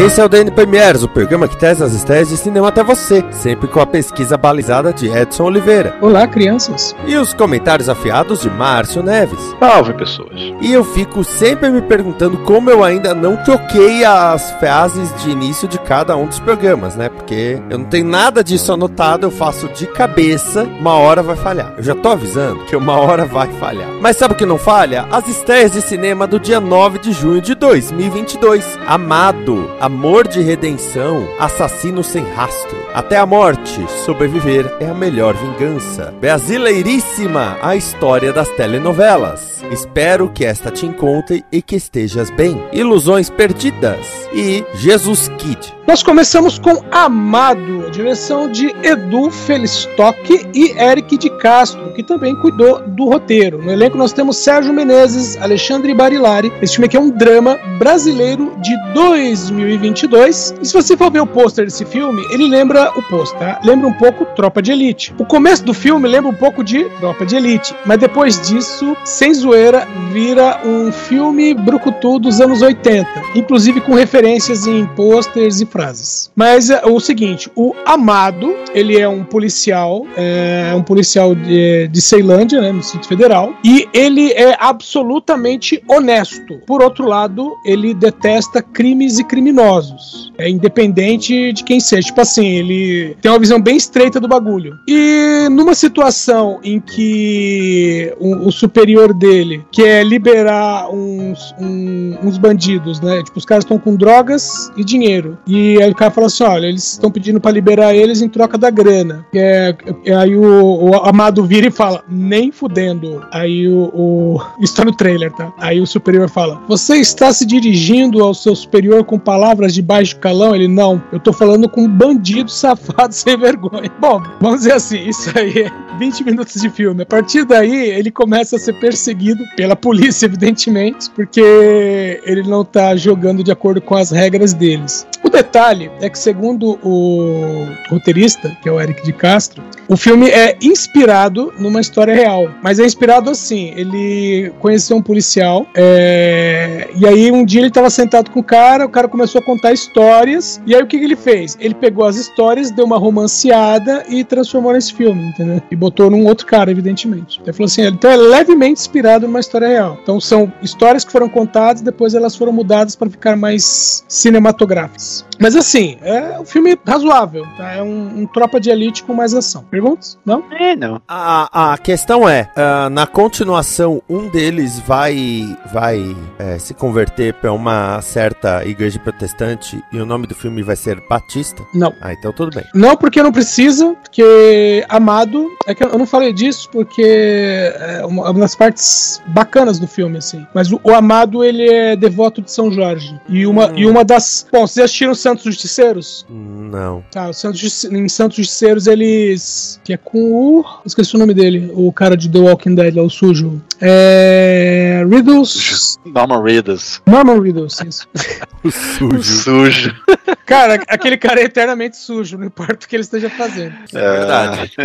Esse é o DN Premiers, o programa que traz as estreias de cinema até você, sempre com a pesquisa balizada de Edson Oliveira. Olá, crianças. E os comentários afiados de Márcio Neves. Salve pessoas. E eu fico sempre me perguntando como eu ainda não troquei as frases de início de cada um dos programas, né? Porque eu não tenho nada disso anotado, eu faço de cabeça, uma hora vai falhar. Eu já tô avisando que uma hora vai falhar. Mas sabe o que não falha? As estreias de cinema do dia 9 de junho de 2022. Amado, Amor de Redenção, Assassino Sem Rastro. Até a morte, sobreviver é a melhor vingança. Brasileiríssima, a história das telenovelas. Espero que esta te encontre e que estejas bem. Ilusões Perdidas e Jesus Kid. Nós começamos com Amado, direção de Edu Felistock e Eric de Castro, que também cuidou do roteiro. No elenco nós temos Sérgio Menezes, Alexandre Barilari. Esse filme aqui é um drama brasileiro de 2022. E se você for ver o pôster desse filme, ele lembra o pôster, tá? Lembra um pouco Tropa de Elite. O começo do filme lembra um pouco de Tropa de Elite, mas depois disso, sem zoeira, vira um filme brucutu dos anos 80, inclusive com referências em posters e frases. Mas é o seguinte, o Amado, ele é um policial, é um policial de, de Ceilândia, né, no Distrito Federal, e ele é absolutamente honesto. Por outro lado, ele detesta crimes e criminosos. É independente de quem seja. Tipo assim, ele tem uma visão bem estreita do bagulho. E numa situação em que o, o superior dele quer liberar uns, um- uns bandidos, né? Tipo, os caras estão com drogas e dinheiro. E aí o cara fala assim: olha, eles estão pedindo pra liberar eles em troca da grana. É- e aí o, o amado vira e fala: nem fudendo. Aí o, o. Isso tá no trailer, tá? Aí o superior fala: Você está se dirigindo ao seu superior com palavras de baixo calão? Ele, não, eu tô falando com um bandido safado sem vergonha. Bom, vamos dizer assim, isso aí é 20 minutos de filme. A partir daí, ele começa a ser perseguido pela polícia, evidentemente, porque ele não tá jogando de acordo com as regras deles. Detalhe é que, segundo o roteirista, que é o Eric de Castro, o filme é inspirado numa história real. Mas é inspirado assim: ele conheceu um policial, é, e aí um dia ele estava sentado com o cara, o cara começou a contar histórias, e aí o que, que ele fez? Ele pegou as histórias, deu uma romanceada e transformou nesse filme, entendeu? E botou num outro cara, evidentemente. Ele falou assim: então é levemente inspirado numa história real. Então são histórias que foram contadas, depois elas foram mudadas para ficar mais cinematográficas. Mas assim, é um filme razoável, tá? É um, um tropa de elite com mais ação. Perguntas? Não? É, não. A, a questão é, ah, na continuação, um deles vai vai é, se converter para uma certa igreja protestante e o nome do filme vai ser Batista? Não. Ah, então tudo bem. Não, porque não precisa, porque Amado. É que eu não falei disso porque é uma uma das partes bacanas do filme, assim. Mas o, o Amado, ele é devoto de São Jorge. E uma, Hum. e uma das. Bom, vocês assistiram Santos Justiceiros? Não. Tá, o Santos, em Santos Justiceiros eles. Que é com o. Esqueci o nome dele, o cara de The Walking Dead, lá, o sujo. É. Riddles. Norman Reedus. Norman Riddles, isso. O sujo. Sujo. Cara, aquele cara é eternamente sujo, não importa o que ele esteja fazendo. É verdade.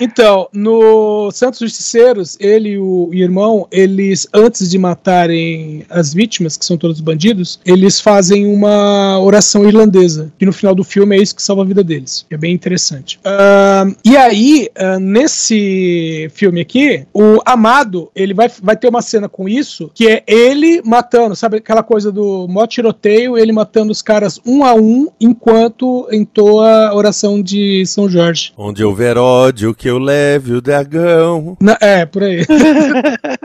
Então, no Santos Justiceiros, ele e o irmão, eles, antes de matarem as vítimas, que são todos bandidos, eles fazem uma oração irlandesa, que no final do filme é isso que salva a vida deles. É bem interessante. Ah, e aí, ah, nesse filme aqui, o Amado, ele vai, vai ter uma cena com isso, que é ele matando, sabe aquela coisa do mó tiroteio, ele matando os caras um a um, enquanto entoa a oração de São Jorge. Onde houver ódio, que eu leve o dragão. Na- é, por aí.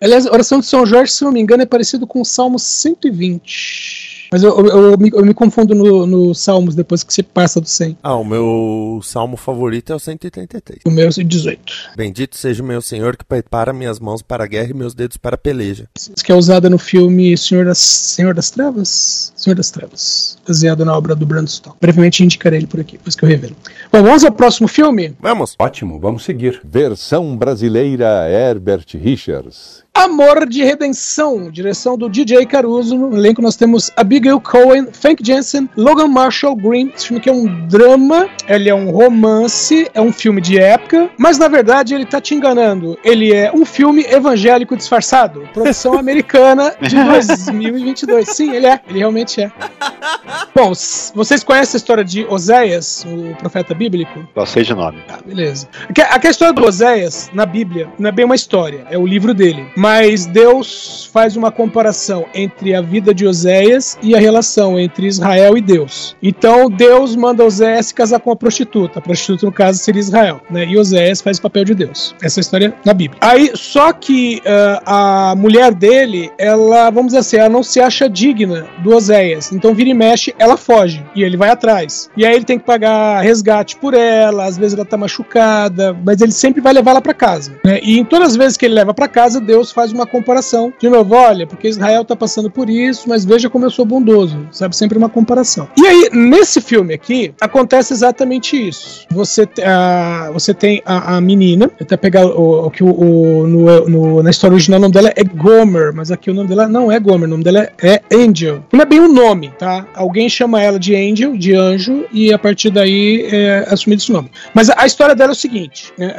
Aliás, a oração de São Jorge, se não me engano, é parecido com o Salmo 120. Mas eu, eu- eu me, eu me confundo no- nos Salmos depois que você passa do 100. Ah, o meu salmo favorito é o 133. O meu é o 18. Bendito seja o meu Senhor que prepara minhas mãos para a guerra e meus dedos para a peleja. que é usada no filme Senhor das, Senhor das Trevas? Senhor das Trevas, baseado na obra do Brandon Stock. Brevemente indicarei ele por aqui, depois que eu revelo. Bom, vamos ao próximo filme? Vamos! Ótimo, vamos seguir. Versão brasileira Herbert Richards. Amor de Redenção, direção do DJ Caruso. No elenco nós temos Abigail Cohen, Frank Jensen, Logan Marshall Green. Esse filme aqui é um drama, ele é um romance, é um filme de época, mas na verdade ele tá te enganando. Ele é um filme evangélico disfarçado, produção americana de 2022. Sim, ele é, ele realmente é. Bom, vocês conhecem a história de Oséias, o profeta bíblico? Só sei de nome. Ah, beleza. A história do Oséias, na Bíblia, não é bem uma história, é o livro dele. Mas Deus faz uma comparação entre a vida de Oséias e a relação entre Israel e Deus. Então Deus manda Oséias se casar com uma prostituta. A prostituta, no caso, seria Israel. Né? E Oséias faz o papel de Deus. Essa é a história na Bíblia. Aí, só que ah, a mulher dele, ela, vamos dizer assim, ela não se acha digna do Oséias. Então, vira e mexe, ela foge. E ele vai atrás. E aí ele tem que pagar resgate por ela, às vezes ela tá machucada, mas ele sempre vai levar ela pra casa. né? E em todas as vezes que ele leva pra casa, Deus faz uma comparação. De novo, olha, porque Israel tá passando por isso, mas veja como eu sou bondoso. Sabe? Sempre uma comparação. E aí, nesse filme aqui, acontece exatamente isso. Você, a- você tem a, a menina, até pegar o, que o, o- no- no- na história original o nome dela é Gomer, mas aqui o nome dela não é Gomer, o nome dela é, é Angel. Não é bem o nome, tá? Alguém chama ela de Angel, de anjo, e a partir daí é assumido esse nome. Mas a, a história dela é o seguinte: né,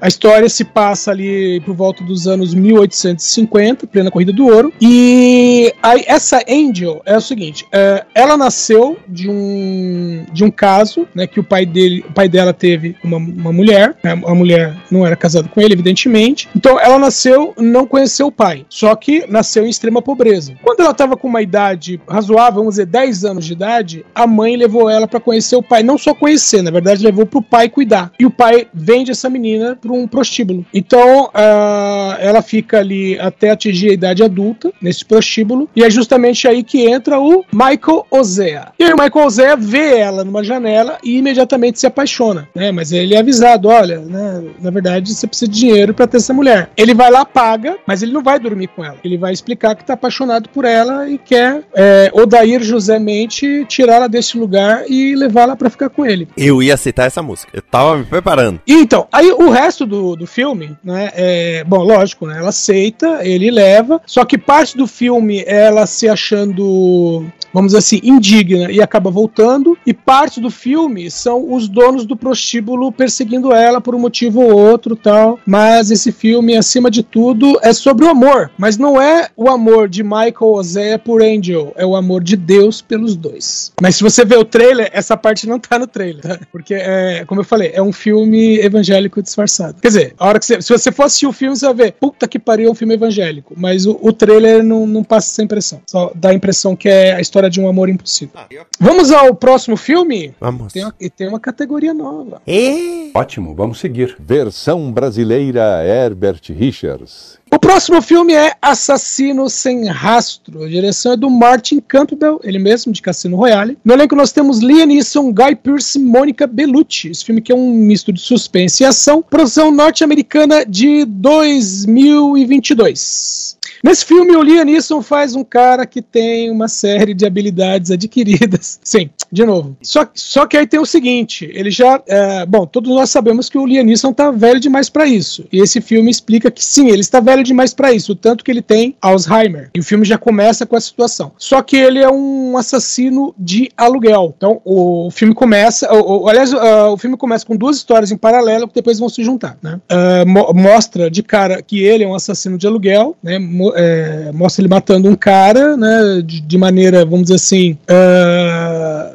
a história se passa ali por volta dos anos 1850, plena corrida do ouro, e aí essa Angel é o seguinte: é, ela nasceu de um de um caso, né, que o pai dele, o pai dela teve uma, uma mulher, né, a mulher não era casada com ele, evidentemente. Então ela nasceu, não conheceu o pai, só que nasceu em extrema pobreza. Quando ela estava com uma idade razoável, vamos dizer 10 anos de idade, a mãe levou ela para conhecer o pai, não só conhecer, na verdade levou pro pai cuidar. E o pai vende essa menina para um prostíbulo. Então ah, ela fica ali até atingir a idade adulta nesse prostíbulo e é justamente aí que entra o Michael Ozea. E aí o Michael Ozea vê ela numa janela e imediatamente se apaixona, né? Mas ele é avisado, olha, né, na verdade você precisa de dinheiro para ter essa mulher. Ele vai lá, paga, mas ele não vai dormir com ela. Ele vai explicar que tá apaixonado por ela e quer é, Odair José Mente tirá-la desse lugar e levá-la para ficar com ele. Eu ia citar essa música. Eu tava me preparando. E então, aí o resto do, do filme, né, é, bom, lógico, né, ela aceita, ele leva, só que parte do filme ela se achando, vamos dizer assim, indigna e acaba voltando, e parte do filme são os donos do prostíbulo perseguindo ela por um motivo ou outro, tal, mas esse filme, acima de tudo, é sobre o amor, mas não é o amor de Michael Ozea por Angel, é o amor de Deus pelos dois. Mas se você vê o trailer, essa parte não tá no trailer, tá? porque é, como eu falei, é um filme evangélico disfarçado. Quer dizer, a hora que você, se você for assistir o filme, você vai ver, puta que pariu, é um filme evangélico, mas o, o trailer não, não passa essa impressão, só dá a impressão que é a história de um amor impossível. Vamos ao próximo filme? Vamos. Tem uma, e tem uma categoria nova. E... Ótimo, vamos seguir. Versão brasileira Herbert Richards. O próximo filme é Assassino Sem Rastro. A direção é do Martin Campbell, ele mesmo, de Cassino Royale. No elenco nós temos Liam Neeson, Guy Pearce e Mônica Bellucci. Esse filme que é um misto de suspense e ação. Produção norte-americana de 2022. Nesse filme, o Liam Neeson faz um cara que tem uma série de habilidades adquiridas. Sim, de novo. Só, só que aí tem o seguinte: ele já. é, bom, todos nós sabemos que o Liam Neeson tá velho demais pra isso. E esse filme explica que sim, ele está velho demais pra isso. Tanto que ele tem Alzheimer. E o filme já começa com essa situação. Só que ele é um assassino de aluguel. Então, o filme começa. O, o- aliás, ah, o filme começa com duas histórias em paralelo que depois vão se juntar. Né? Ah, mo- mostra de cara que ele é um assassino de aluguel, né? mo- é, mostra ele matando um cara, né, de, de maneira, vamos dizer assim, ah,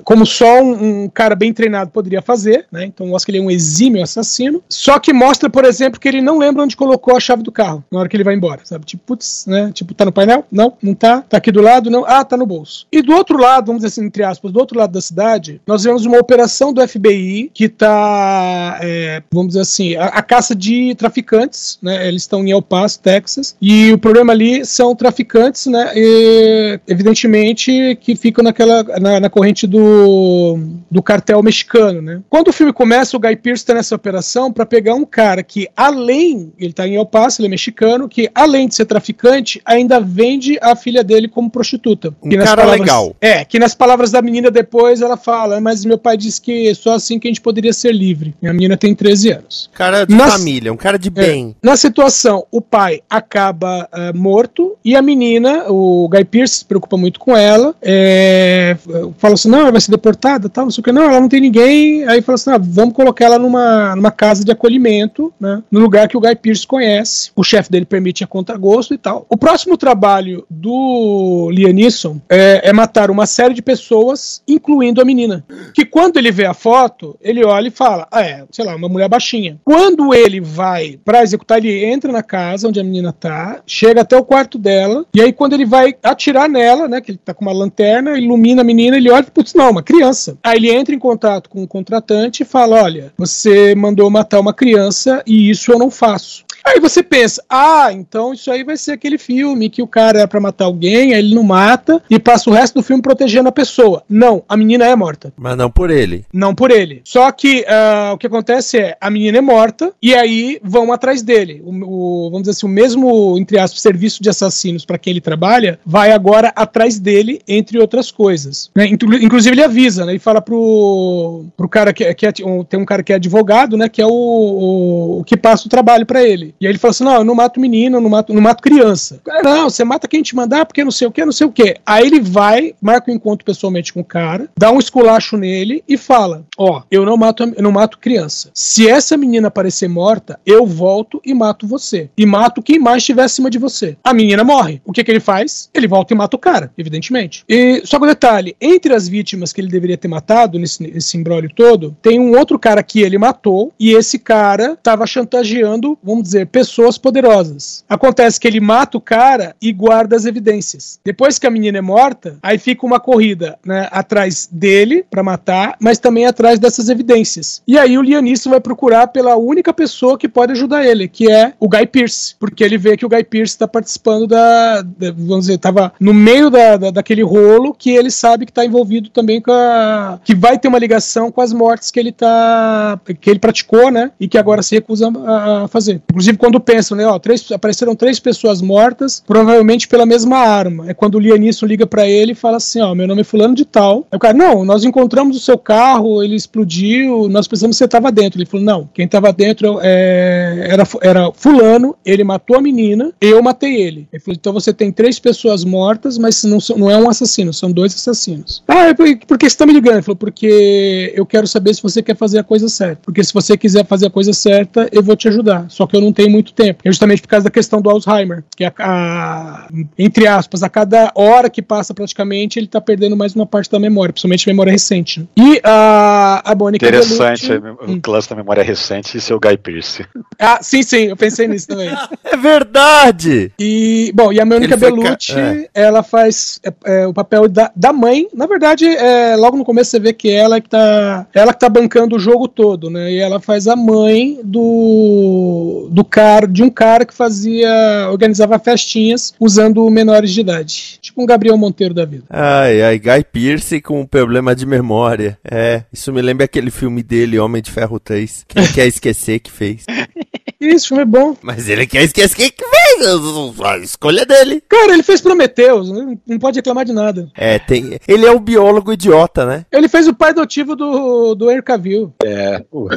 como só um, um cara bem treinado poderia fazer, né? Então mostra que ele é um exímio assassino. Só que mostra, por exemplo, que ele não lembra onde colocou a chave do carro na hora que ele vai embora, sabe? Tipo, putz, né? Tipo, tá no painel? Não, não tá. Tá aqui do lado? Não. Ah, tá no bolso. E do outro lado, vamos dizer assim, entre aspas, do outro lado da cidade, nós vemos uma operação do FBI que tá, é, vamos dizer assim, a, a caça de traficantes, né? Eles estão em El Paso, Texas, e o problema ali são traficantes, né? E, evidentemente que ficam naquela na, na corrente do, do cartel mexicano, né? Quando o filme começa, o Guy Pearce está nessa operação para pegar um cara que além, ele tá em El Paso, ele é mexicano, que além de ser traficante, ainda vende a filha dele como prostituta. Um cara palavras- legal. É, que nas palavras da menina depois ela fala, mas meu pai disse que só assim que a gente poderia ser livre. E a menina tem 13 anos. Cara de família, um cara de É. bem. Na situação, o pai acaba ah, morto e a menina, o Guy Pearce, se preocupa muito com ela. é, fala assim: não, vai ser deportada, tal, não sei o que. Não, ela não tem ninguém. Aí fala assim: ah, vamos colocar ela numa, numa casa de acolhimento, né? No lugar que o Guy Pearce conhece. O chefe dele permite a contragosto e tal. O próximo trabalho do Liam Neeson é, é matar uma série de pessoas, incluindo a menina. Que quando ele vê a foto, ele olha e fala: ah, é, sei lá, uma mulher baixinha. Quando ele vai pra executar, ele entra na casa onde a menina tá, chega até o quarto dela, e aí quando ele vai atirar nela, né, que ele tá com uma lanterna, ilumina a menina, ele olha e putz, não, uma criança. Aí ele entra em contato com o contratante e fala: olha, você mandou matar uma criança e isso eu não faço. Aí você pensa, ah, então isso aí vai ser aquele filme que o cara é pra matar alguém, aí ele não mata e passa o resto do filme protegendo a pessoa. Não, a menina é morta. Mas não por ele. Não por ele. Só que ah, o que acontece é, a menina é morta e aí vão atrás dele. O, o- vamos dizer assim, o mesmo, entre aspas, serviço de assassinos para quem ele trabalha, vai agora atrás dele, entre outras coisas. né? Inclu- Inclusive ele avisa, né? Ele fala pro, pro cara que, é- que é, tem um cara que é advogado, né? Que é o, o, o que passa o trabalho para ele. E aí ele fala assim, não, eu não mato menino, eu não mato, não mato criança. Não, você mata quem te mandar porque não sei o que, não sei o que. Aí ele vai, marca um encontro pessoalmente com o cara, dá um esculacho nele e fala: Ó, eu não mato, eu não mato criança. Se essa menina aparecer morta, eu volto e mato você. E mato quem mais estiver acima de você. A menina morre. O que, que ele faz? Ele volta e mata o cara, evidentemente. E só que o detalhe: entre as vítimas que ele deveria ter matado nesse, nesse imbróglio todo, tem um outro cara que ele matou, e esse cara tava chantageando, vamos dizer, pessoas poderosas. Acontece que ele mata o cara e guarda as evidências. Depois que a menina é morta, aí fica uma corrida, né, atrás dele pra matar, mas também atrás dessas evidências. E aí o Lianisson vai procurar pela única pessoa que pode ajudar ele, que é o Guy Pearce, porque ele vê que o Guy Pearce está participando da, da- vamos dizer, tava no meio da, da- daquele rolo que ele sabe que está envolvido também com a, que vai ter uma ligação com as mortes que ele tá, que ele praticou, né, e que agora se recusa a fazer. Inclusive quando pensam, né, ó, três, apareceram três pessoas mortas, provavelmente pela mesma arma. É quando o Lianisson liga pra ele e fala assim, ó, meu nome é fulano de tal. Aí o cara, não, nós encontramos o seu carro, ele explodiu, nós pensamos que você estava dentro. Ele falou, não, quem estava dentro é, era, era fulano, ele matou a menina, eu matei ele. Ele falou, então você tem três pessoas mortas, mas não, não é um assassino, são dois assassinos. Ah, é por que você tá me ligando? Ele falou, porque eu quero saber se você quer fazer a coisa certa. Porque se você quiser fazer a coisa certa, eu vou te ajudar. Só que eu não tenho muito tempo. É justamente por causa da questão do Alzheimer, que a, a- entre aspas, a cada hora que passa praticamente, ele tá perdendo mais uma parte da memória, principalmente memória recente. né? E a, a Bonnie Interessante Cabelucci- o lance da memória recente e seu Guy Pearce. Ah, sim, sim, eu pensei nisso também. É verdade! E, bom, e a Mônica Ele Bellucci, é. ela faz é, é, o papel da, da mãe. Na verdade, é, logo no começo você vê que ela é que tá, ela que tá bancando o jogo todo, né? E ela faz a mãe do, do cara, de um cara que fazia, organizava festinhas usando menores de idade. Tipo um Gabriel Monteiro da vida. Ai, ai, Guy Pearce com um problema de memória. É, isso me lembra aquele filme dele, Homem de Ferro 3, que quer esquecer que fez. E esse filme é bom. Mas ele quer esquecer que fez, a escolha dele. Cara, ele fez Prometheus, né? não pode reclamar de nada. É, tem. Ele é o biólogo idiota, né? Ele fez o pai adotivo do, do Henry Cavill. É, o,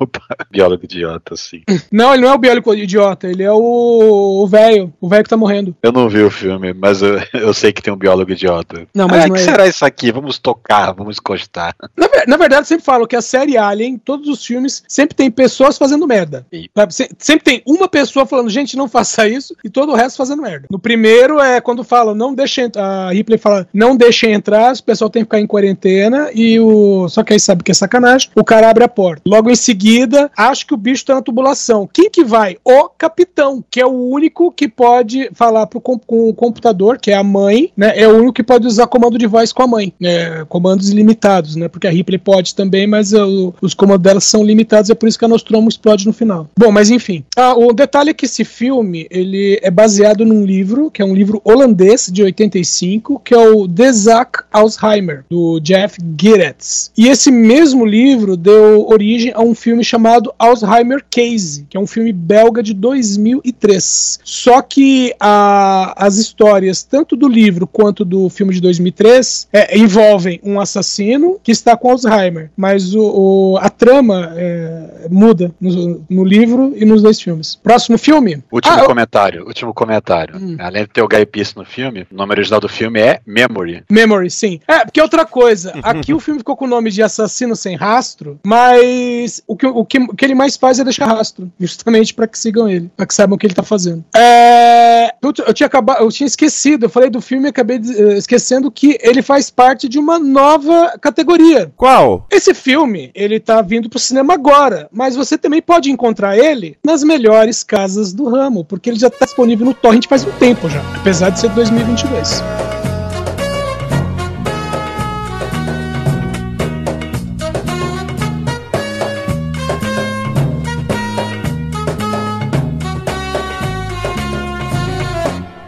o biólogo idiota, assim. Não, ele não é o biólogo idiota, ele é o velho, o velho que tá morrendo. Eu não vi o filme, mas eu, eu sei que tem um biólogo idiota. Não, mas ah, não que é. será isso aqui? Vamos tocar, vamos encostar. Na, na verdade, eu sempre falo que a série Alien, todos os filmes, sempre tem pessoas fazendo merda. Sim. Sabe? Se- Sempre tem uma pessoa falando, gente, não faça isso, e todo o resto fazendo merda. No primeiro é quando fala, não entrar. A Ripley fala, não deixem entrar, o pessoal tem que ficar em quarentena, e o. Só que aí sabe que é sacanagem, o cara abre a porta. Logo em seguida, acho que o bicho tá na tubulação. Quem que vai? O capitão, que é o único que pode falar pro com, com o computador, que é a mãe, né? É o único que pode usar comando de voz com a mãe. né? comandos limitados, né? Porque a Ripley pode também, mas os comandos dela são limitados, é por isso que a Nostromo explode no final. Bom, mas enfim. Ah, o detalhe é que esse filme, ele é baseado num livro, que é um livro holandês de 85, que é o Zack Alzheimer, do Jeff Giretz. E esse mesmo livro deu origem a um filme chamado Alzheimer Case, que é um filme belga de 2003. Só que a- as histórias, tanto do livro quanto do filme de 2003, é, envolvem um assassino que está com Alzheimer, mas o, o- a trama é, muda no, no livro e nos dois filmes. Próximo filme? Último Ah, eu- comentário, último comentário. Hum. Além de ter o Guy Pearce no filme, o nome original do filme é Memory. Memory, sim. É, porque outra coisa, aqui o filme ficou com o nome de Assassino Sem Rastro, mas o que, o que, o que ele mais faz é deixar rastro, justamente pra que sigam ele, pra que saibam o que ele tá fazendo. É, eu, eu tinha acabado, eu tinha esquecido, eu falei do filme e acabei de- eh, esquecendo que ele faz parte de uma nova categoria. Qual? Esse filme, ele tá vindo pro cinema agora, mas você também pode encontrar ele nas melhores casas do ramo, porque ele já tá disponível no torrent faz um tempo já, apesar de ser 2022.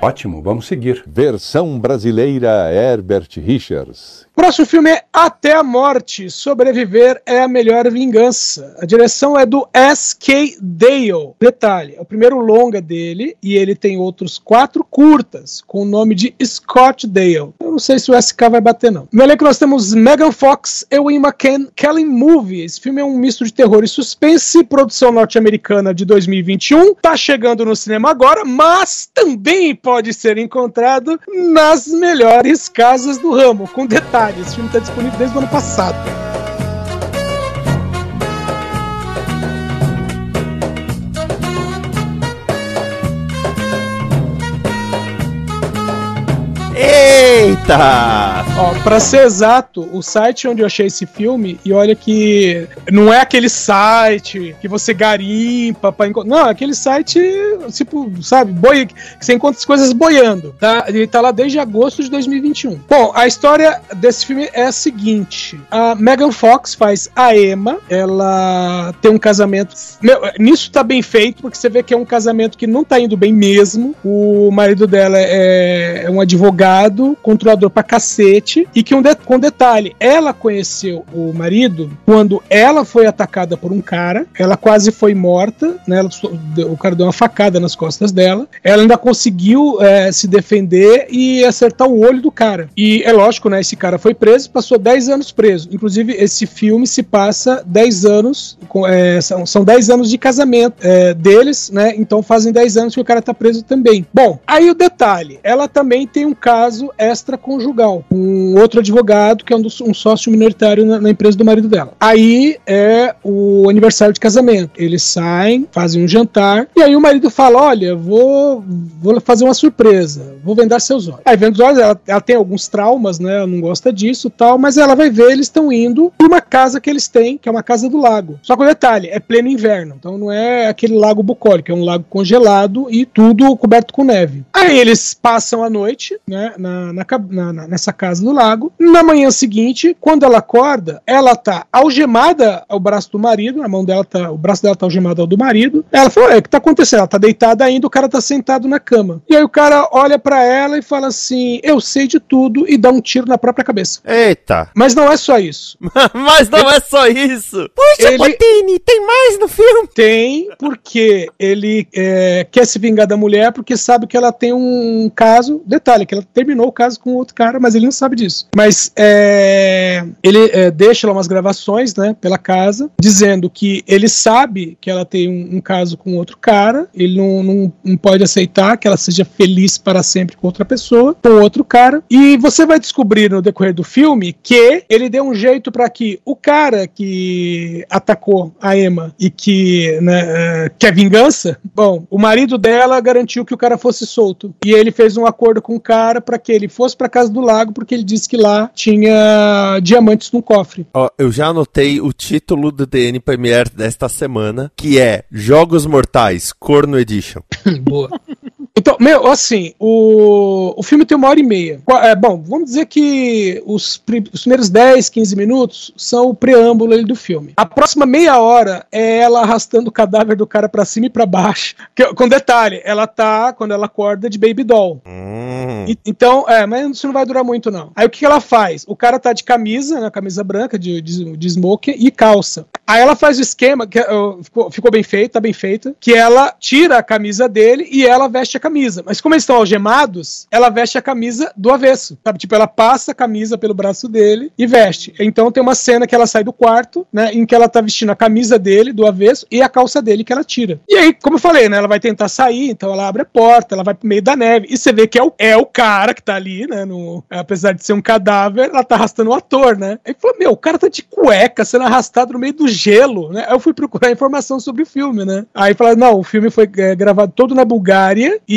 Ótimo, vamos seguir. Versão brasileira Herbert Richards. Próximo filme é Até a Morte. Sobreviver é a melhor vingança. A direção é do S.K. Dale. Detalhe, é o primeiro longa dele e ele tem outros quatro curtas com o nome de Scott Dale. Eu não sei se o SK vai bater, não. No elenco nós temos Megan Fox, Ewan McCann, Kelly Movie. Esse filme é um misto de terror e suspense, produção norte-americana de 2021. Tá chegando no cinema agora, mas também pode ser encontrado nas melhores casas do ramo. Com detalhe, esse filme está disponível desde o ano passado. Eita! Ó, pra ser exato, o site onde eu achei esse filme, e olha que não é aquele site que você garimpa pra encontrar. Não, é aquele site, tipo, sabe, boi, você encontra as coisas boiando. Tá? Ele tá lá desde agosto de 2021. Bom, a história desse filme é a seguinte: a Megan Fox faz a Emma, ela tem um casamento. Meu, nisso tá bem feito, porque você vê que é um casamento que não tá indo bem mesmo. O marido dela é, é um advogado, controlador pra cacete, e que um de- com detalhe, ela conheceu o marido quando ela foi atacada por um cara, ela quase foi morta, né? ela o cara deu uma facada nas costas dela, ela ainda conseguiu é, se defender e acertar o olho do cara. E é lógico, né? Esse cara foi preso, passou 10 anos preso. Inclusive, esse filme se passa 10 anos, é, são, são 10 anos de casamento é, deles, né? Então fazem 10 anos que o cara tá preso também. Bom, aí o detalhe, ela também tem um caso extraconjugal, com um outro advogado que é um, um sócio minoritário na, na empresa do marido dela. Aí é o aniversário de casamento. Eles saem, fazem um jantar, e aí o marido fala: Olha, vou, vou fazer uma surpresa, vou vendar seus olhos. Aí vendo os olhos, ela, ela tem alguns traumas, né? Ela não gosta disso tal, mas ela vai ver, eles estão indo pra uma casa que eles têm, que é uma casa do lago. Só que o detalhe, é pleno inverno, então não é aquele lago bucólico, é um lago congelado e tudo coberto com neve. Aí eles passam a noite, né, na, na na- na- nessa casa do lago. Na manhã seguinte, quando ela acorda, ela tá algemada ao braço do marido, a mão dela tá, o braço dela tá algemado ao do marido. Ela falou: "É, o que tá acontecendo? Ela tá deitada ainda, o cara tá sentado na cama". E aí o cara olha pra ela e fala assim: "Eu sei de tudo" e dá um tiro na própria cabeça. Eita! Mas não é só isso. Mas não é só isso! Puxa, Ele- Botini, tem mais no filme! Tem, porque ele é, quer se vingar da mulher porque sabe que ela tem um caso. Detalhe, que ela terminou o caso com outro cara, mas ele não sabe sabe disso. Mas é, ele é, deixa lá umas gravações, né, pela casa, dizendo que ele sabe que ela tem um, um caso com outro cara, ele não, não, não pode aceitar que ela seja feliz para sempre com outra pessoa, com outro cara. E você vai descobrir no decorrer do filme que ele deu um jeito para que o cara que atacou a Emma e que né, é, quer vingança, bom, o marido dela garantiu que o cara fosse solto. E ele fez um acordo com o cara para que ele fosse para casa do lago, porque ele disse que lá tinha diamantes no cofre. Ó, eu já anotei o título do DN Premiere desta semana, que é Jogos Mortais, Corno Edition. Boa. Então, meu, assim, o, o filme tem uma hora e meia. É, bom, vamos dizer que os, os primeiros 10, 15 minutos são o preâmbulo ali do filme. A próxima meia hora é ela arrastando o cadáver do cara pra cima e pra baixo. Que- com detalhe, ela tá, quando ela acorda, de baby doll. Hum. E- então, é, mas isso não vai durar muito, não. Aí o que que ela faz? O cara tá de camisa, né, camisa branca, de, de, de smoking e calça. Aí ela faz o esquema, que ó, ficou, ficou bem feito, tá bem feita, que ela tira a camisa dele e ela veste a camisa. Mas como eles estão algemados, ela veste a camisa do avesso, sabe? Tipo, ela passa a camisa pelo braço dele e veste. Então tem uma cena que ela sai do quarto, né, em que ela tá vestindo a camisa dele do avesso e a calça dele que ela tira. E aí, como eu falei, né, ela vai tentar sair, então ela abre a porta, ela vai pro meio da neve e você vê que é o, é o cara que tá ali, né, no, apesar de ser um cadáver, ela tá arrastando o ator, né? Aí falou, meu, o cara tá de cueca sendo arrastado no meio do gelo, né? Aí eu fui procurar informação sobre o filme, né? Aí falaram, não, o filme foi é, gravado todo na Bulgária e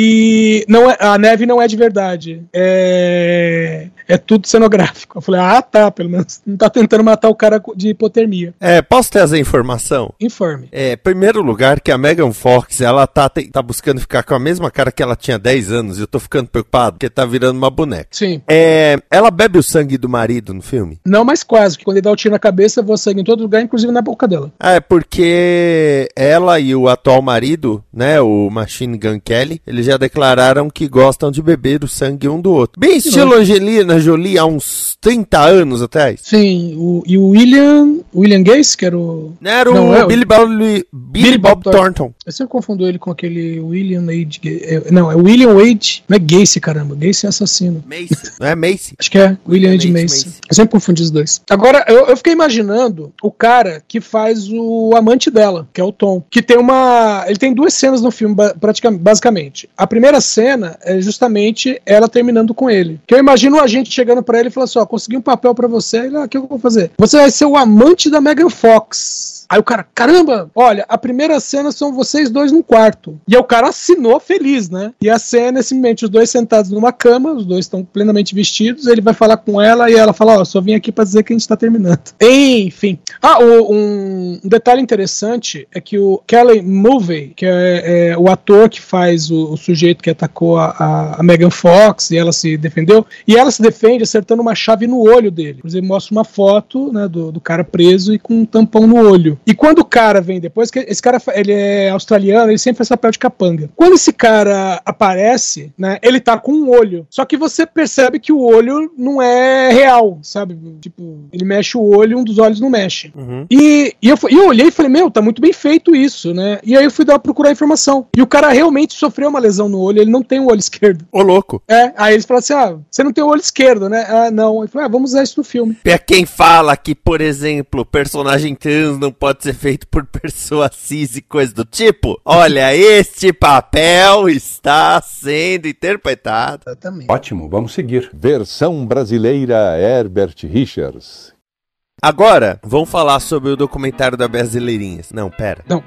não é- a neve não é de verdade. É, é tudo cenográfico. Eu falei, ah, tá, pelo menos não tá tentando matar o cara de hipotermia. É, posso trazer informação? Informe. É, primeiro lugar que a Megan Fox, ela tá, tá buscando ficar com a mesma cara que ela tinha 10 anos e eu tô ficando preocupado porque tá virando uma boneca. Sim. É, ela bebe o sangue do marido no filme? Não, mas quase, porque quando ele dá o tiro na cabeça, voa sangue em todo lugar, inclusive na boca dela. Ah, é porque ela e o atual marido, né, o Machine Gun Kelly, eles já declararam que gostam de beber o sangue um do outro. Bem estilo Angelina Jolie há uns 30 anos atrás. Sim, o, e o William. William Gacy, que era o. Não era Não, o é o- Billy, Bob, Billy, Billy Bob Bob Thornton. Eu sempre confundo ele com aquele William Wade. É, Não, é William Wade. Não é Gacy, caramba. Gacy é assassino. Macy. Não é Macy? Acho que é William Wade Macy. Macy. Eu sempre confundi os dois. Agora, eu, eu fiquei imaginando o cara que faz o amante dela, que é o Tom. Que tem uma. Ele tem duas cenas no filme, praticamente, basicamente. A primeira cena é justamente ela terminando com ele. Que eu imagino o agente chegando pra ele e falando assim: ó, consegui um papel pra você. Ele, ah, o que eu vou fazer? Você vai ser o amante da Megan Fox. Aí o cara, caramba, olha, a primeira cena são vocês dois num quarto. E aí o cara assinou feliz, né? E a cena é simplesmente os dois sentados numa cama, os dois estão plenamente vestidos, ele vai falar com ela e ela fala, ó, só vim aqui pra dizer que a gente tá terminando. Enfim. Ah, o- um, um detalhe interessante é que o Kelly Mulvey, que é, é o ator que faz o, o sujeito que atacou a, a, Megan Fox e ela se defendeu, e ela se defende acertando uma chave no olho dele. Inclusive mostra uma foto né, do, do cara preso e com um tampão no olho. E quando o cara vem depois, que esse cara ele é australiano, ele sempre faz papel de capanga. Quando esse cara aparece, né, ele tá com um olho. Só que você percebe que o olho não é real, sabe? Tipo, ele mexe o olho e um dos olhos não mexe. Uhum. E, e eu, e eu olhei e falei, meu, tá muito bem feito isso, né? E aí eu fui dar procurar informação. E o cara realmente sofreu uma lesão no olho, ele não tem o olho esquerdo. Ô, louco. É, aí eles falaram assim: ah, você não tem o olho esquerdo, né? Ah, não. Ele falou, ah, vamos usar isso no filme. É quem fala que, por exemplo, personagem trans não pode ser feito por pessoa cis e coisa do tipo. Olha, este papel está sendo interpretado. Exatamente. Ótimo, vamos seguir. Versão brasileira Herbert Richards. Agora, vamos falar sobre o documentário da Brasileirinhas. Não, pera. Não.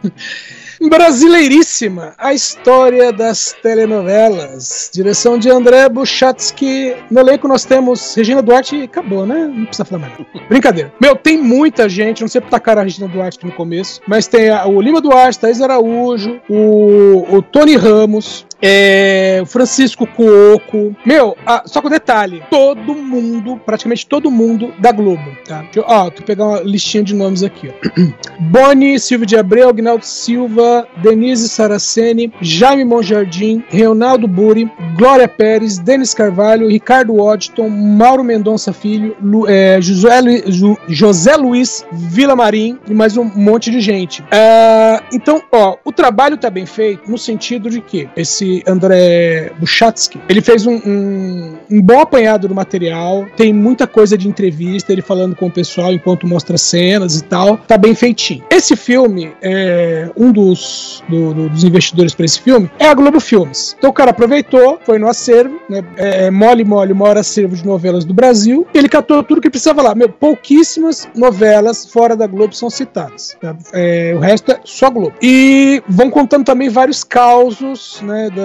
Brasileiríssima, a história das telenovelas. Direção de André Buchatsky. No elenco nós temos Regina Duarte e acabou, né? Não precisa falar mais. Brincadeira. Meu, tem muita gente, não sei por tacar a Regina Duarte aqui no começo, mas tem a- o Lima Duarte, Thaís Araújo, o, o Tony Ramos, é, Francisco Cuoco. Meu, ah, só com detalhe: todo mundo, praticamente todo mundo da Globo, tá? Ó, tu pegar uma listinha de nomes aqui. Boni, Silvio de Abreu, Agnaldo Silva, Denise Saraceni, Jaime Monjardim, Reonaldo Buri, Glória Pérez, Denis Carvalho, Ricardo Waddington, Mauro Mendonça Filho, Lu- é, José, Lu- José Luiz Vilamarim e mais um monte de gente. Ah, então, ó, o trabalho tá bem feito no sentido de que esse André Buchatsky, ele fez um, um- um bom apanhado do material, tem muita coisa de entrevista, ele falando com o pessoal enquanto mostra cenas e tal, tá bem feitinho. Esse filme, é, um dos, do- do- dos investidores para esse filme é a Globo Filmes. Então o cara aproveitou, foi no acervo, né, é, mole mole, o maior acervo de novelas do Brasil, ele catou tudo que precisava lá. Meu, pouquíssimas novelas fora da Globo são citadas. tá? É, o resto é só Globo. E vão contando também vários causos né, da-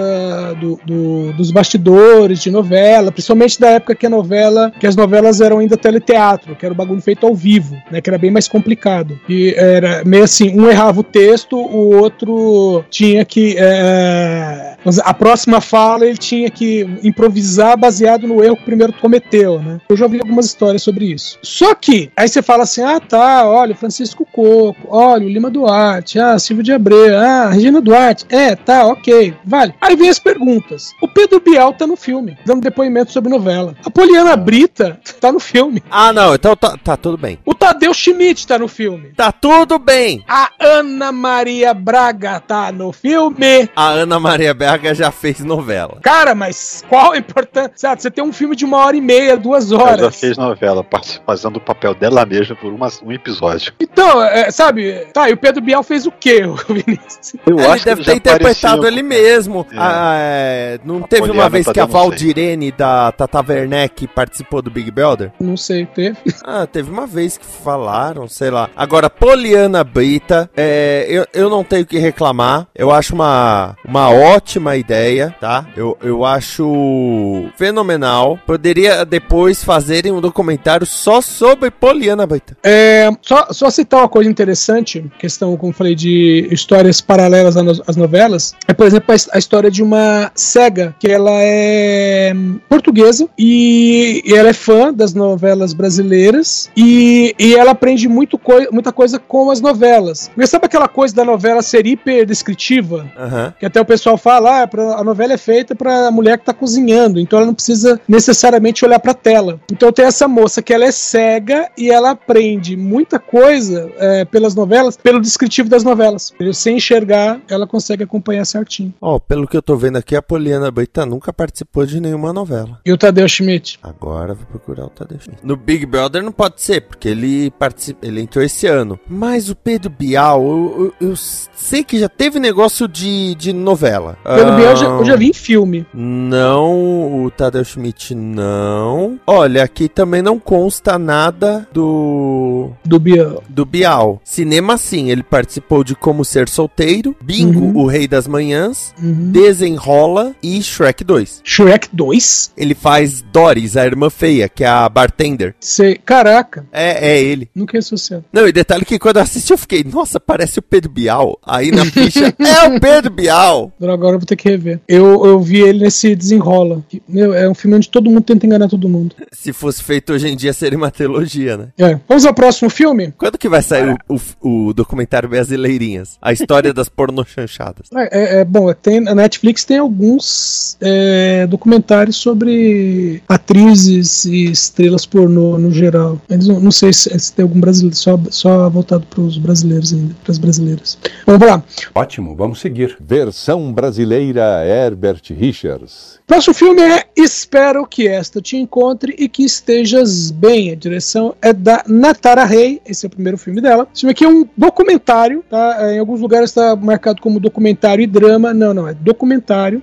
do- do- dos bastidores de novela, principalmente da época que a novela, que as novelas eram ainda teleteatro, que era o bagulho feito ao vivo, né, que era bem mais complicado. E era meio assim, um errava o texto, o outro tinha que é, a próxima fala ele tinha que improvisar baseado no erro que primeiro cometeu, né? Eu já ouvi algumas histórias sobre isso. Só que aí você fala assim: "Ah, tá, olha, Francisco Coco, olha, o Lima Duarte, ah, Silvio de Abreu, ah, Regina Duarte. É, tá, OK, vale. Vem as perguntas. O Pedro Bial tá no filme, dando depoimento sobre novela. A Poliana Brita tá no filme. Ah, não, então tá, tá tudo bem. O Tadeu Schmidt tá no filme. Tá tudo bem. A Ana Maria Braga tá no filme. A Ana Maria Berga já fez novela. Cara, mas qual a importância? Sabe, Você tem um filme de uma hora e meia, duas Ela já horas. fez novela, fazendo o papel dela mesma por uma- um episódio. Então, é, sabe? Tá, e o Pedro Bial fez o quê, o Vinícius? Eu ele acho que deve ele ter interpretado aparecia- ele mesmo. É. Ah, é, não A teve uma vez tá que a. Valdirene da Tata Werneck participou do Big Brother? Não sei, teve. Ah, teve uma vez que falaram, sei lá. Agora, Poliana Brita, é, eu, eu não tenho o que reclamar. Eu acho uma, uma ótima ideia, tá? Eu, eu acho fenomenal. Poderia depois fazerem um documentário só sobre Poliana Brita. É, só, só citar uma coisa interessante, questão, como eu falei, de histórias paralelas às no- às novelas, é, por exemplo, a história de uma cega, que ela é portuguesa e, e ela é fã das novelas brasileiras e, e ela aprende muito coi- muita coisa com as novelas. Porque sabe aquela coisa da novela ser hiper descritiva? Aham. Que até o pessoal fala, ah, pra- a novela é feita pra mulher que tá cozinhando, então ela não precisa necessariamente olhar pra tela. Então tem essa moça que ela é cega e ela aprende muita coisa é, pelas novelas, pelo descritivo das novelas. Sem enxergar, ela consegue acompanhar certinho. Ó, pelo que eu tô vendo aqui, a Poliana Brita nunca participou de nenhuma novela. E o Tadeu Schmidt? Agora vou procurar o Tadeu Schmidt. No Big Brother não pode ser, porque ele participa, ele entrou esse ano. Mas o Pedro Bial, eu, eu- eu sei que já teve negócio de, de novela. Pelo Ah, Biel, eu já, eu já vi em filme. Não, o Tadeu Schmidt não. Olha, aqui também não consta nada do Do Biel. do Bial. Cinema sim, ele participou de Como Ser Solteiro, Bingo, Uhum. O Rei das Manhãs, Uhum. Desenrola e Shrek 2. Shrek 2? Ele faz Doris, a irmã feia, que é a bartender. Sei. Caraca, É, é ele. nunca ia associar. Não, e detalhe que quando eu assisti eu fiquei, nossa, parece o Pedro Bial. Aí na ficha, é o Pedro Bial. Agora eu vou ter que rever. Eu, eu vi ele nesse Desenrola. Meu, é um filme onde todo mundo tenta enganar todo mundo. Se fosse feito hoje em dia, seria uma trilogia, né? É. Vamos ao próximo filme? Quando que vai sair o, o, o documentário Brasileirinhas? A história das pornochanchadas. É, é, é, bom, tem, a Netflix tem alguns é, documentários sobre atrizes e estrelas pornô no geral. Eles não, não sei se, se tem algum brasileiro, só, só voltado para os brasileiros ainda, para as brasileiras. Vamos lá. Ótimo, vamos seguir. Versão brasileira Herbert Richards. Próximo filme é Espero que esta te encontre e que estejas bem. A direção é da Natara Rey. Esse é o primeiro filme dela. Esse filme aqui é um documentário, tá? É, Em alguns lugares está marcado como documentário e drama. Não, não, é documentário.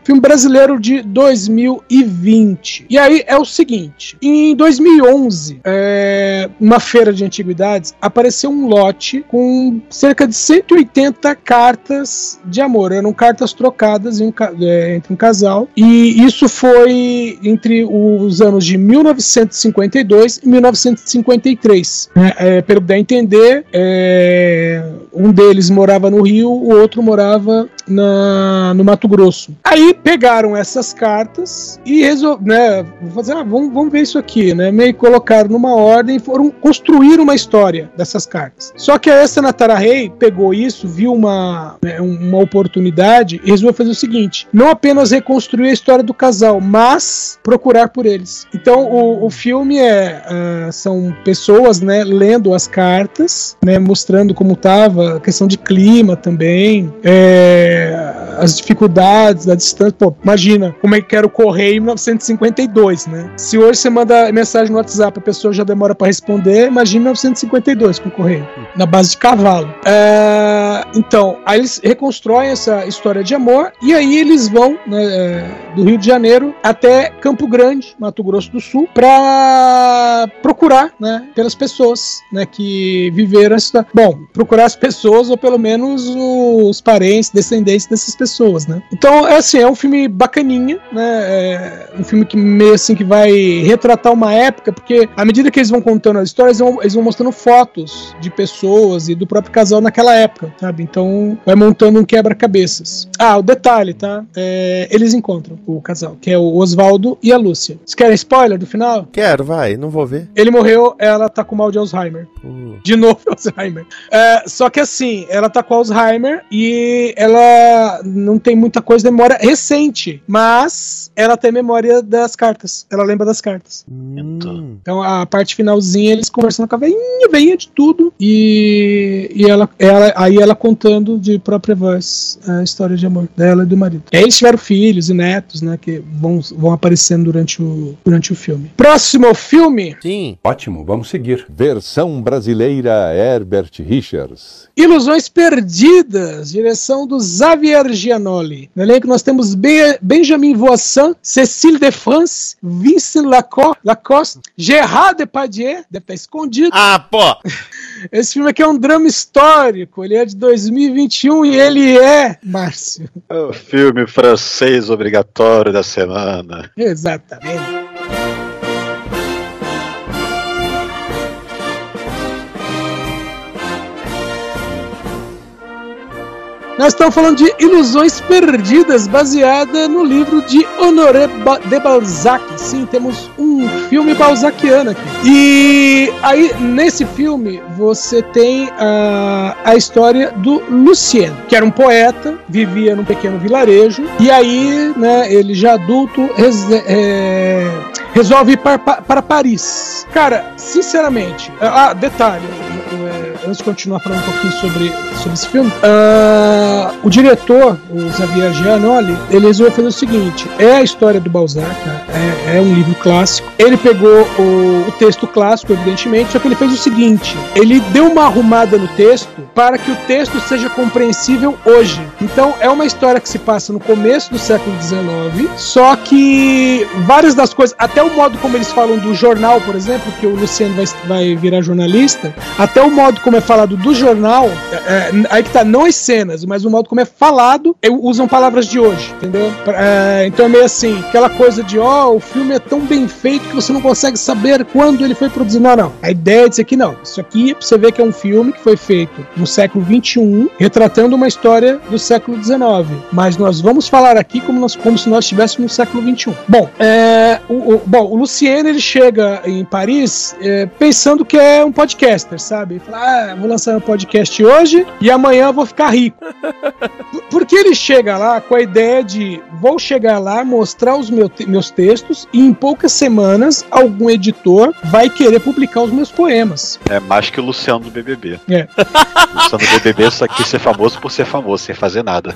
Filme brasileiro de 2020. E aí é o seguinte: em 2011, é, uma feira de antiguidades, apareceu um lote com cerca de 180 cartas de amor. Eram cartas trocadas um é, entre um casal. E isso foi entre os anos de 1952 e 1953. né? É, pelo que dá a entender, é, um deles morava no Rio, o outro morava na, no Mato Grosso. Aí pegaram essas cartas e resolveram, né, fazer, ah, vamos, vamos ver isso aqui, né? Meio colocaram numa ordem e foram construir uma história dessas cartas. Só que essa Natara Rey pegou isso, viu uma, né, uma oportunidade e resolveu fazer o seguinte: não apenas reconstruir a história do casal, mas procurar por eles. Então o, o filme é ah, são pessoas, né, lendo as cartas, né, mostrando como tava a questão de clima também. É, Yeah. As dificuldades, a distância. Pô, imagina como é que era o correio em 1952, né? Se hoje você manda mensagem no WhatsApp, a pessoa já demora para responder, imagina 1952 com o correio, na base de cavalo. É, então, aí eles reconstroem essa história de amor e aí eles vão né, é, do Rio de Janeiro até Campo Grande, Mato Grosso do Sul, para procurar, né, pelas pessoas, né, que viveram essa. Bom, procurar as pessoas ou pelo menos os parentes, descendentes dessas pessoas, né? Então, é assim, é um filme bacaninha, né? É um filme que meio assim que vai retratar uma época, porque à medida que eles vão contando as histórias, eles vão, eles vão mostrando fotos de pessoas e do próprio casal naquela época, sabe? Então, vai montando um quebra-cabeças. Ah, o detalhe, tá? É, eles encontram o casal, que é o Oswaldo e a Lúcia. Vocês querem spoiler do final? Quero, vai, não vou ver. Ele morreu, ela tá com mal de Alzheimer. Pô. De novo, Alzheimer. É, só que assim, ela tá com Alzheimer e ela não tem muita coisa de memória recente, mas ela tem memória das cartas. Ela lembra das cartas. Hum. Então a parte finalzinha, eles conversando com a veinha, veinha de tudo. E, e ela, ela, aí ela contando de própria voz a história de amor dela e do marido. E aí eles tiveram filhos e netos, né? Que vão, vão aparecendo durante o, durante o filme. Próximo filme: Sim. Ótimo, vamos seguir. Versão brasileira Herbert Richards. Ilusões Perdidas, direção do Xavier Giannoli. No elenco nós temos Be- Benjamin Voisin, Cécile de France, Vincent Laco- Lacoste, Gerard Depardieu, deve estar escondido. Ah, pô! Esse filme aqui é um drama histórico, ele é de 2021 e ele é, Márcio, É o filme francês obrigatório da semana. exatamente. Nós estamos falando de Ilusões Perdidas, baseada no livro de Honoré de Balzac. Sim, temos um filme balzaciano aqui. E aí, nesse filme, você tem a, a história do Lucien, que era um poeta, vivia num pequeno vilarejo, e aí, né, ele já adulto, é, resolve ir para, para Paris. Cara, sinceramente, ah, detalhe, é, antes de continuar falando um pouquinho sobre, sobre esse filme, ah, o diretor, o Xavier Giannoli, ele resolveu fazer o seguinte: é a história do Balzac, né? é, é um livro clássico. Ele pegou o, o texto clássico, evidentemente, só que ele fez o seguinte: ele deu uma arrumada no texto para que o texto seja compreensível hoje. Então, é uma história que se passa no começo do século XIX, só que várias das coisas, até o modo como eles falam do jornal, por exemplo, que o Luciano vai, vai virar jornalista, até o modo como é falado do jornal, é, é, aí que tá, não as cenas, mas o modo como é falado, usam palavras de hoje, entendeu? É, então é meio assim, aquela coisa de, ó, o filme é tão bem feito que você não consegue saber quando ele foi produzido. Não, não. A ideia disso aqui não. Isso aqui, pra você ver que é um filme que foi feito no século XXI, retratando uma história do século XIX. Mas nós vamos falar aqui como, nós, como se nós estivéssemos no século XXI. Bom, é, o, o- bom, o Luciano ele chega em Paris é, pensando que é um podcaster, sabe? Ele fala, ah, vou lançar um podcast hoje e amanhã eu vou ficar rico. Por- Porque ele chega lá com a ideia de vou chegar lá, mostrar os meu te- meus textos e em poucas semanas algum editor vai querer publicar os meus poemas. É mais que o Luciano do BBB. É. O Luciano do BBB só quis ser famoso por ser famoso, sem fazer nada.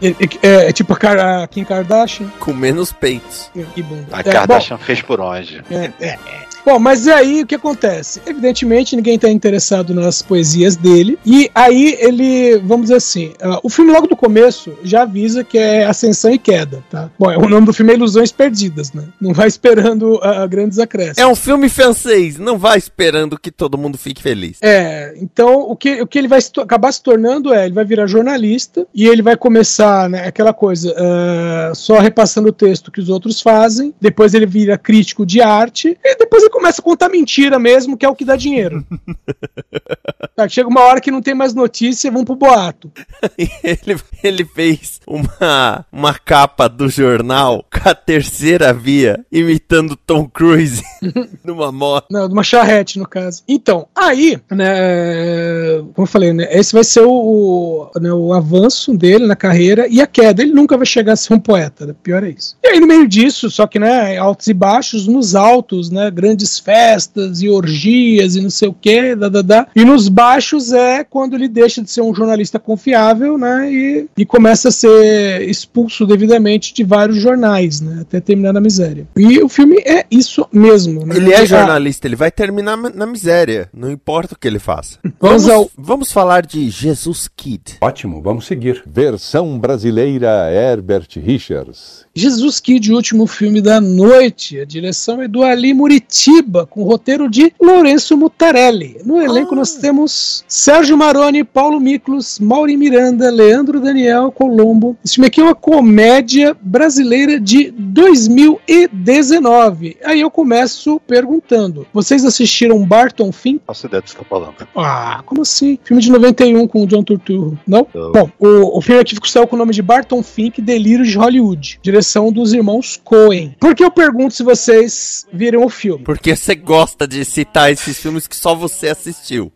É, é- é tipo a, Kim Kardashian. Com menos peitos. Que bunda. A É, bom, Kardashian fez por onde? É, é, é. Bom, mas aí o que acontece? Evidentemente ninguém está interessado nas poesias dele. E aí ele, vamos dizer assim, ah, o filme logo do começo já avisa que é ascensão e queda, tá? Bom, o nome do filme é Ilusões Perdidas, né? Não vai esperando ah, grandes acréscimos. É um filme francês, não vai esperando que todo mundo fique feliz. É, então o que, o que ele vai se acabar se tornando é, ele vai virar jornalista e ele vai começar, né, aquela coisa, ah, só repassando o texto que os outros fazem, depois ele vira crítico de arte e depois ele começa a contar mentira mesmo, que é o que dá dinheiro. Tá, chega uma hora que não tem mais notícia, vão pro boato. ele, ele fez uma, uma capa do jornal com a terceira via, imitando Tom Cruise numa moto. Não, de uma charrete, no caso. Então, aí, né, como eu falei, né, esse vai ser o, o, né, o avanço dele na carreira e a queda. Ele nunca vai chegar a ser um poeta, né, pior é isso. E aí, no meio disso, só que, né, altos e baixos, nos altos, né, grandes festas e orgias e não sei o que, da, da, da, e nos baixos baixos é quando ele deixa de ser um jornalista confiável, né? E, e começa a ser expulso devidamente de vários jornais, né? Até terminar na miséria. E o filme é isso mesmo, né? Ele é Ah, jornalista, ele vai terminar na miséria. Não importa o que ele faça. Vamos Vamos, ao- vamos falar de Jesus Kid. Ótimo, vamos seguir. Versão brasileira Herbert Richards. Jesus Kid, o último filme da noite. A direção é do Ali Muritiba, com roteiro de Lourenço Mutarelli. No elenco nós temos Sérgio Maroni, Paulo Miklos, Mauri Miranda, Leandro Daniel Colombo. Esse filme aqui é uma comédia brasileira de 2019. Aí eu começo perguntando: vocês assistiram Barton Fink? Faço ideia do que você tá falando. Ah, como assim? Filme de 91 com o John Turturro. Não? Bom, o, o filme aqui saiu com o nome de Barton Fink, Delírios de Hollywood. Direção dos irmãos Coen. Por que eu pergunto se vocês viram o filme? Porque você gosta de citar esses filmes que só você assistiu.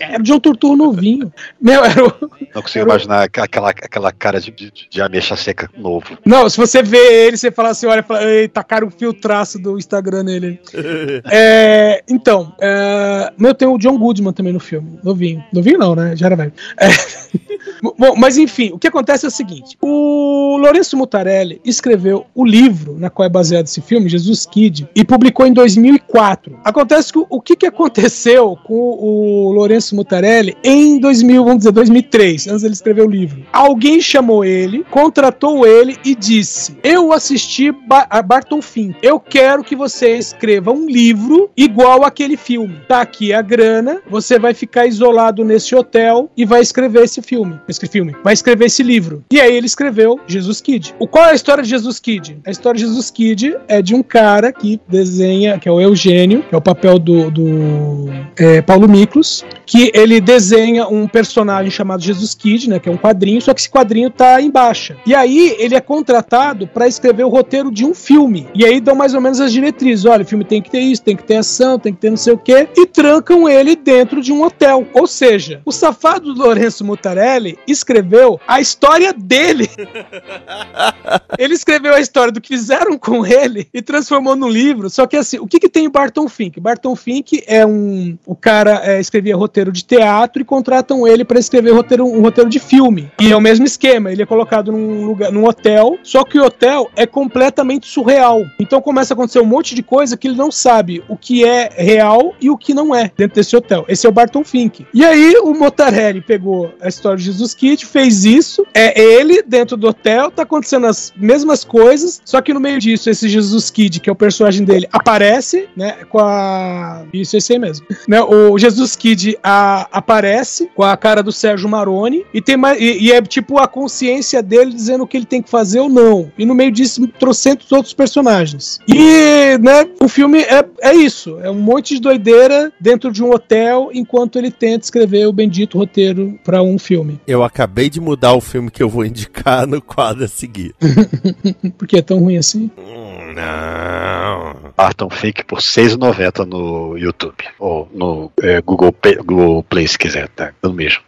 Era o John Turturro novinho. Meu, era o... Não consigo imaginar aqu- aquela, aquela cara de, de, de ameixa seca novo. Não, se você vê ele, você fala assim, olha, fala, ei, tacaram o filtraço do Instagram nele. É, então, é, meu, tem o John Goodman também no filme. Novinho. Novinho não, né? Já era velho. É, bom, mas enfim, o que acontece é o seguinte: o Lourenço Mutarelli escreveu o livro na qual é baseado esse filme, Jesus Kid, e publicou em 2004. Acontece que o, que, que aconteceu com o Lourenço Mutarelli em 2000, vamos dizer, 2003, antes dele escrever o livro? Alguém chamou ele, contratou ele e disse: Eu assisti ba a Barton Fink. Eu quero que você escreva um livro igual aquele filme. Tá aqui a grana, você vai ficar isolado nesse hotel e vai escrever esse filme. Esse filme. Vai escrever esse livro. E aí ele escreveu Jesus Kid. O qual é a história de Jesus Kid? A história de Jesus Kid é de um cara que desenha, que é o Eugênio, que é o papel do, do é, Paulo Miklos, que ele desenha um personagem chamado Jesus Kid, né, que é um quadrinho, só que esse quadrinho tá em baixa. E aí ele é contratado para escrever o roteiro de um filme. E aí dão mais ou menos as diretrizes, olha, o filme tem que ter isso, tem que ter ação, tem que ter não sei o quê, e trancam ele dentro de um hotel. Ou seja, o safado do Lourenço Mutarelli escreveu a história dele. ele escreveu a história do que fizeram com ele e transformou num livro. Só que assim, o que, que tem em Barton Fink? Barton Fink é um. O cara é, escrevia roteiro de teatro e contratam ele para escrever roteiro, um roteiro de filme. E é o mesmo esquema. Ele é colocado num lugar, num hotel, só que o hotel é completamente surreal. Então começa a acontecer um monte de coisa que ele não sabe o que é real e o que não é dentro desse hotel. Esse é o Barton Fink. E aí o Motarelli pegou a história de Jesus Kid, fez isso. É ele dentro do hotel, tá acontecendo as mesmas coisas, só que no meio disso, esse Jesus Kid, que é o personagem dele, aparece, né? Com a. Isso, esse aí mesmo. Né, o Jesus Kid a- aparece com a cara do Sérgio Maroni e, tem mais, e, e é tipo a consciência dele dizendo o que ele tem que fazer ou não. E no meio disso, trocentos outros personagens. E, né, o filme é, é isso. É um monte de doideira dentro de um hotel enquanto ele tenta escrever o bendito roteiro pra um filme. Eu acabei de mudar o filme que eu vou indicar no quadro a seguir. Por que é tão ruim assim? Hum, Não. Barton Fake por R$ 6,90 no YouTube. Ou no é, Google, Play, Google Play, se quiser, tá? No mesmo.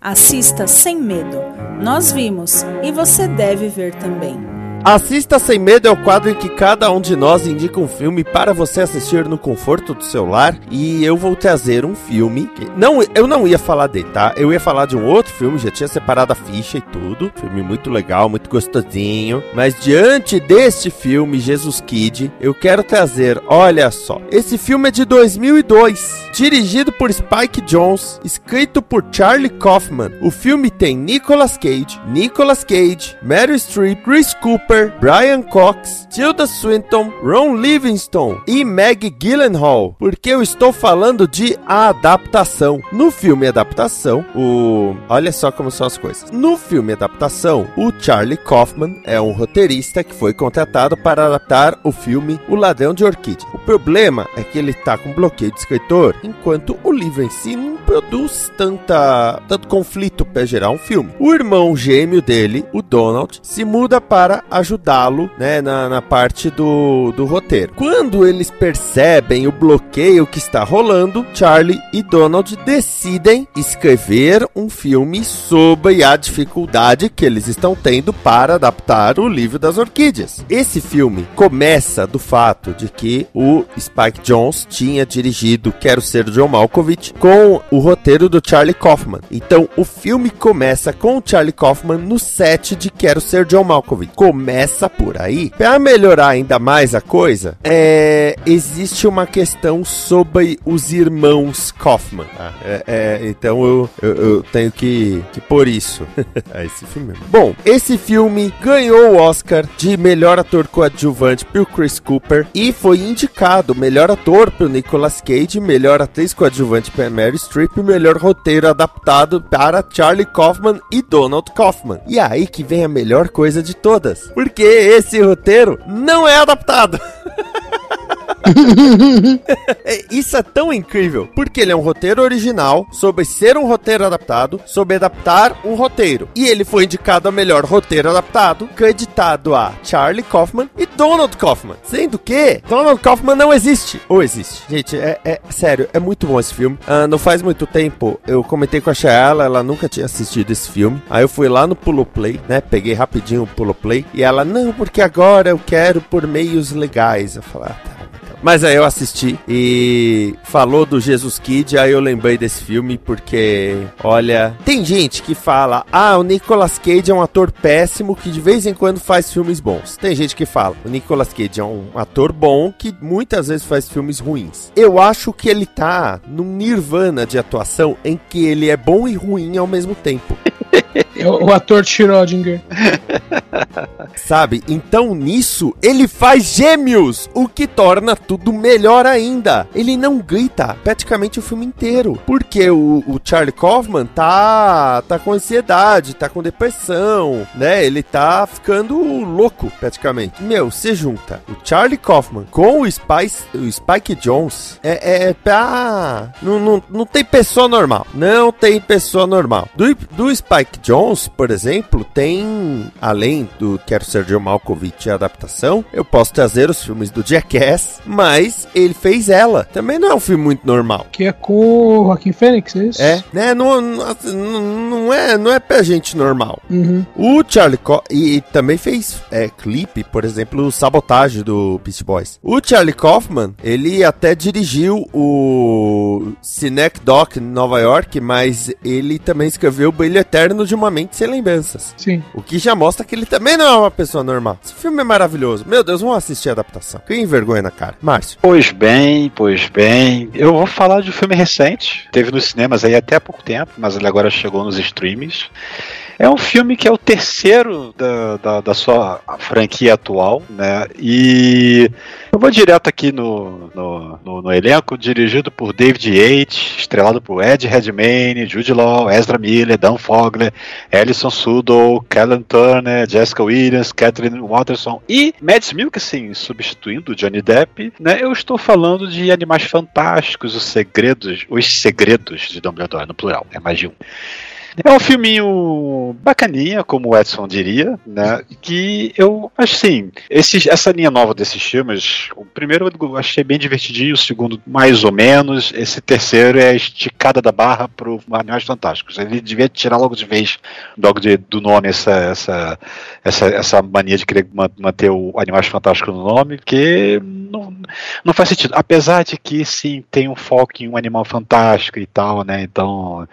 Assista sem medo. Nós vimos e você deve ver também. Assista Sem Medo é o quadro em que cada um de nós indica um filme para você assistir no conforto do seu lar. E eu vou trazer um filme. Que não, eu não ia falar dele, tá? Eu ia falar de um outro filme, já tinha separado a ficha e tudo. Filme muito legal, muito gostosinho. Mas diante deste filme, Jesus Kid, eu quero trazer, olha só. Esse filme é de 2002, dirigido por Spike Jones, escrito por Charlie Kaufman. O filme tem Nicolas Cage, Nicolas Cage, Meryl Streep, Chris Cooper, Brian Cox, Tilda Swinton, Ron Livingston e Meg Gyllenhaal. Porque eu estou falando de a adaptação. No filme Adaptação, o olha só como são as coisas. No filme Adaptação, o Charlie Kaufman é um roteirista que foi contratado para adaptar o filme O Ladrão de Orquídea. O problema é que ele tá com bloqueio de escritor, enquanto o livro em si não produz tanta tanto conflito para gerar um filme. O irmão gêmeo dele, o Donald, se muda para ajudá-lo, né, na, na parte do, do roteiro. Quando eles percebem o bloqueio que está rolando, Charlie e Donald decidem escrever um filme sobre a dificuldade que eles estão tendo para adaptar o livro das orquídeas. Esse filme começa do fato de que o Spike Jones tinha dirigido Quero Ser John Malkovich com o roteiro do Charlie Kaufman. Então o filme começa com o Charlie Kaufman no set de Quero Ser John Malkovich. Por aí. Para melhorar ainda mais a coisa, é, existe uma questão sobre os irmãos Kaufman. tá? É, é, então eu, eu, eu tenho que, que pôr isso. é esse filme. mesmo. Bom, esse filme ganhou o Oscar de melhor ator coadjuvante pro Chris Cooper e foi indicado melhor ator pro Nicolas Cage, melhor atriz coadjuvante para Mary Streep e melhor roteiro adaptado para Charlie Kaufman e Donald Kaufman. E aí que vem a melhor coisa de todas, porque esse roteiro não é adaptado. É, Isso é tão incrível, porque ele é um roteiro original, sobre ser um roteiro adaptado, sobre adaptar um roteiro. E ele foi indicado a melhor roteiro adaptado, creditado a Charlie Kaufman e Donald Kaufman. Sendo que Donald Kaufman não existe. Ou existe. Gente, é, é- sério, é muito bom esse filme. Ah, não faz muito tempo, eu comentei com a Shayla, ela nunca tinha assistido esse filme. Aí eu fui lá no Pulo Play, né? Peguei rapidinho o Pulo Play. E ela, não, porque agora eu quero por meios legais. Eu falei, ah, tá. Mas aí eu assisti e falou do Jesus Kid, aí eu lembrei desse filme porque, olha, tem gente que fala: "Ah, o Nicolas Cage é um ator péssimo que de vez em quando faz filmes bons". Tem gente que fala: "O Nicolas Cage é um ator bom que muitas vezes faz filmes ruins". Eu acho que ele tá num nirvana de atuação em que ele é bom e ruim ao mesmo tempo. É o, ator de Schrödinger. Sabe? Então nisso ele faz gêmeos, o que torna tudo melhor ainda. Ele não grita praticamente o filme inteiro, porque o, o Charlie Kaufman tá tá com ansiedade, tá com depressão, né? Ele tá ficando louco praticamente. Meu, você junta o Charlie Kaufman com o Spice, o Spike Jones, é, é pra não, não, não tem pessoa normal, não tem pessoa normal. Do, do Spike Jones, por exemplo, tem além do Quero Ser John Malkovich e a adaptação, eu posso trazer os filmes do Jackass, mas ele fez ela. Também não é um filme muito normal. Que é com o Joaquim Fênix, é isso? É, né? Não, não, não, é, não é pra gente normal. Uhum. O Charlie e, e também fez é, clipe, por exemplo, o Sabotage do Beast Boys. O Charlie Kaufman, ele até dirigiu o Cinec Doc em Nova York, mas ele também escreveu o Brilho Eterno de uma Mente Sem Lembranças. Sim. O que já mostra que ele também não é uma pessoa normal. Esse filme é maravilhoso. Meu Deus, vamos assistir a adaptação. Que vergonha na cara. Márcio. Pois bem, pois bem. Eu vou falar de um filme recente. Teve nos cinemas aí até há pouco tempo, mas ele agora chegou nos streams. É um filme que é o terceiro da, da, da sua franquia atual, né? E eu vou direto aqui no, no, no, no elenco, dirigido por David Yates, estrelado por Ed Redmayne, Jude Law, Ezra Miller, Dan Fogler, Alison Sudol, Kellen Turner, Jessica Williams, Catherine Watterson e Mads Mikkelsen substituindo Johnny Depp, né? Eu estou falando de Animais Fantásticos, os segredos, os segredos de Dumbledore no plural, é mais de um. É um filminho bacaninha, como o Edson diria, né? Que eu, assim, esse, essa linha nova desses filmes, o primeiro eu achei bem divertidinho, o segundo mais ou menos, esse terceiro é a esticada da barra pro Animais Fantásticos. Ele devia tirar logo de vez, logo de- do nome, essa, essa, essa, essa mania de querer ma- manter o Animais Fantásticos no nome, porque não, não faz sentido. Apesar de que, sim, tem um foco em um animal fantástico e tal, né? Então,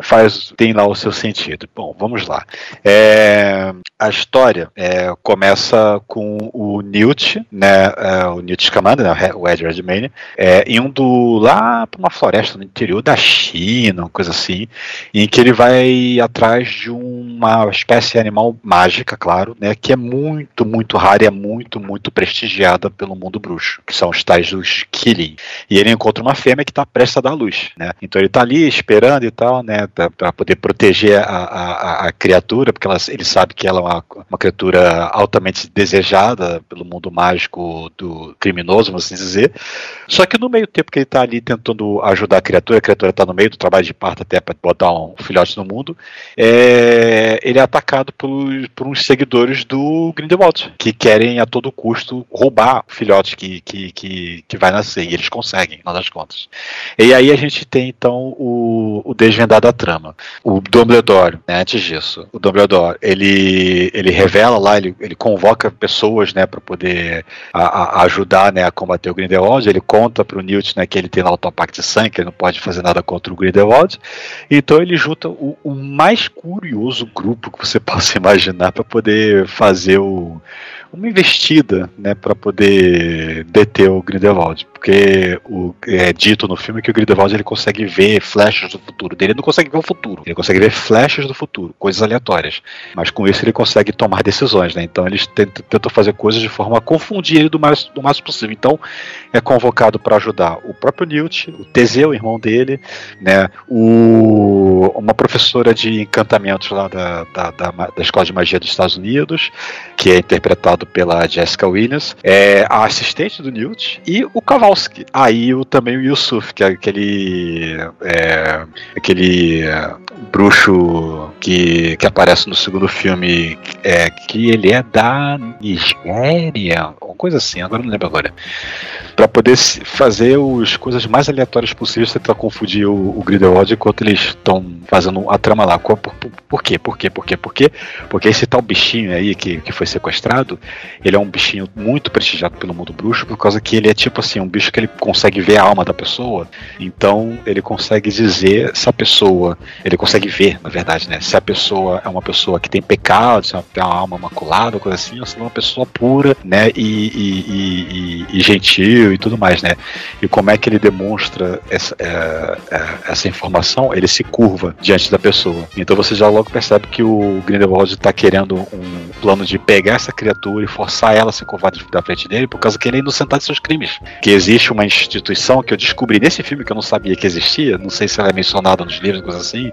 faz tem o seu sentido. Bom, vamos lá. É, a história é, começa com o Newt, né? é, o Newt Scamander, né, o Ed Redmayne, é, indo lá para uma floresta no interior da China, uma coisa assim, em que ele vai atrás de uma espécie animal mágica, claro, né? Que é muito, muito rara e é muito, muito prestigiada pelo mundo bruxo, que são os tais dos Killing. E ele encontra uma fêmea que está prestes a dar luz, né? Então ele está ali esperando e tal, né? Para poder proteger a, a, a criatura, porque ela, ele sabe que ela é uma, uma criatura altamente desejada pelo mundo mágico do criminoso, vamos assim dizer. Só que no meio tempo que ele está ali tentando ajudar a criatura, a criatura está no meio do trabalho de parto até para botar um filhote no mundo, é, ele é atacado por, por uns seguidores do Grindelwald, que querem a todo custo roubar o filhote que, que, que, que vai nascer, e eles conseguem, no das contas. E aí a gente tem então o, o da trama. O Dumbledore, né, antes disso, o Dumbledore, ele, ele revela lá, ele, ele convoca pessoas, né, para poder a, a ajudar, né, a combater o Grindelwald, ele conta pro Newt, né, que ele tem lá o Topact de sangue, que ele não pode fazer nada contra o Grindelwald, então ele junta o, o mais curioso grupo que você possa imaginar para poder fazer o uma investida, né, para poder deter o Grindelwald, porque o, é dito no filme que o Grindelwald ele consegue ver flechas do futuro ele não consegue ver o futuro, ele consegue ver flechas do futuro, coisas aleatórias, mas com isso ele consegue tomar decisões, né? Então eles tentam, tentam fazer coisas de forma a confundir ele do mais do mais possível. Então é convocado para ajudar o próprio Newt, o Teseu, irmão dele, né, o, uma professora de encantamentos lá da, da, da, da escola de magia dos Estados Unidos, que é interpretado pela Jessica Williams, é a assistente do Newt e o Kowalski. Aí o, também o Yusuf, que é aquele é, aquele bruxo que, que aparece no segundo filme, é, que ele é da Nigéria, uma coisa assim, agora não lembro agora para poder fazer as coisas mais aleatórias possíveis, tentar confundir o, o Grindelwald enquanto eles estão fazendo a trama lá. Por, por, por, quê? Por quê? Por quê? Por quê? Porque esse tal bichinho aí que, que foi sequestrado, ele é um bichinho muito prestigiado pelo mundo bruxo, por causa que ele é tipo assim, um bicho que ele consegue ver a alma da pessoa, então ele consegue dizer se a pessoa, ele consegue ver, na verdade, né? Se a pessoa é uma pessoa que tem pecado, se tem uma alma maculada, coisa assim, ou se é uma pessoa pura, né? E, e, e, e gentil e tudo mais, né? E como é que ele demonstra essa, é, é, essa informação? Ele se curva diante da pessoa. Então você já logo percebe que o Grindelwald está querendo um plano de pegar essa criatura e forçar ela a se curvar da frente dele, por causa que ele é inocentado de seus crimes. Que existe uma instituição que eu descobri nesse filme que eu não sabia que existia, não sei se ela é mencionada nos livros, coisa assim,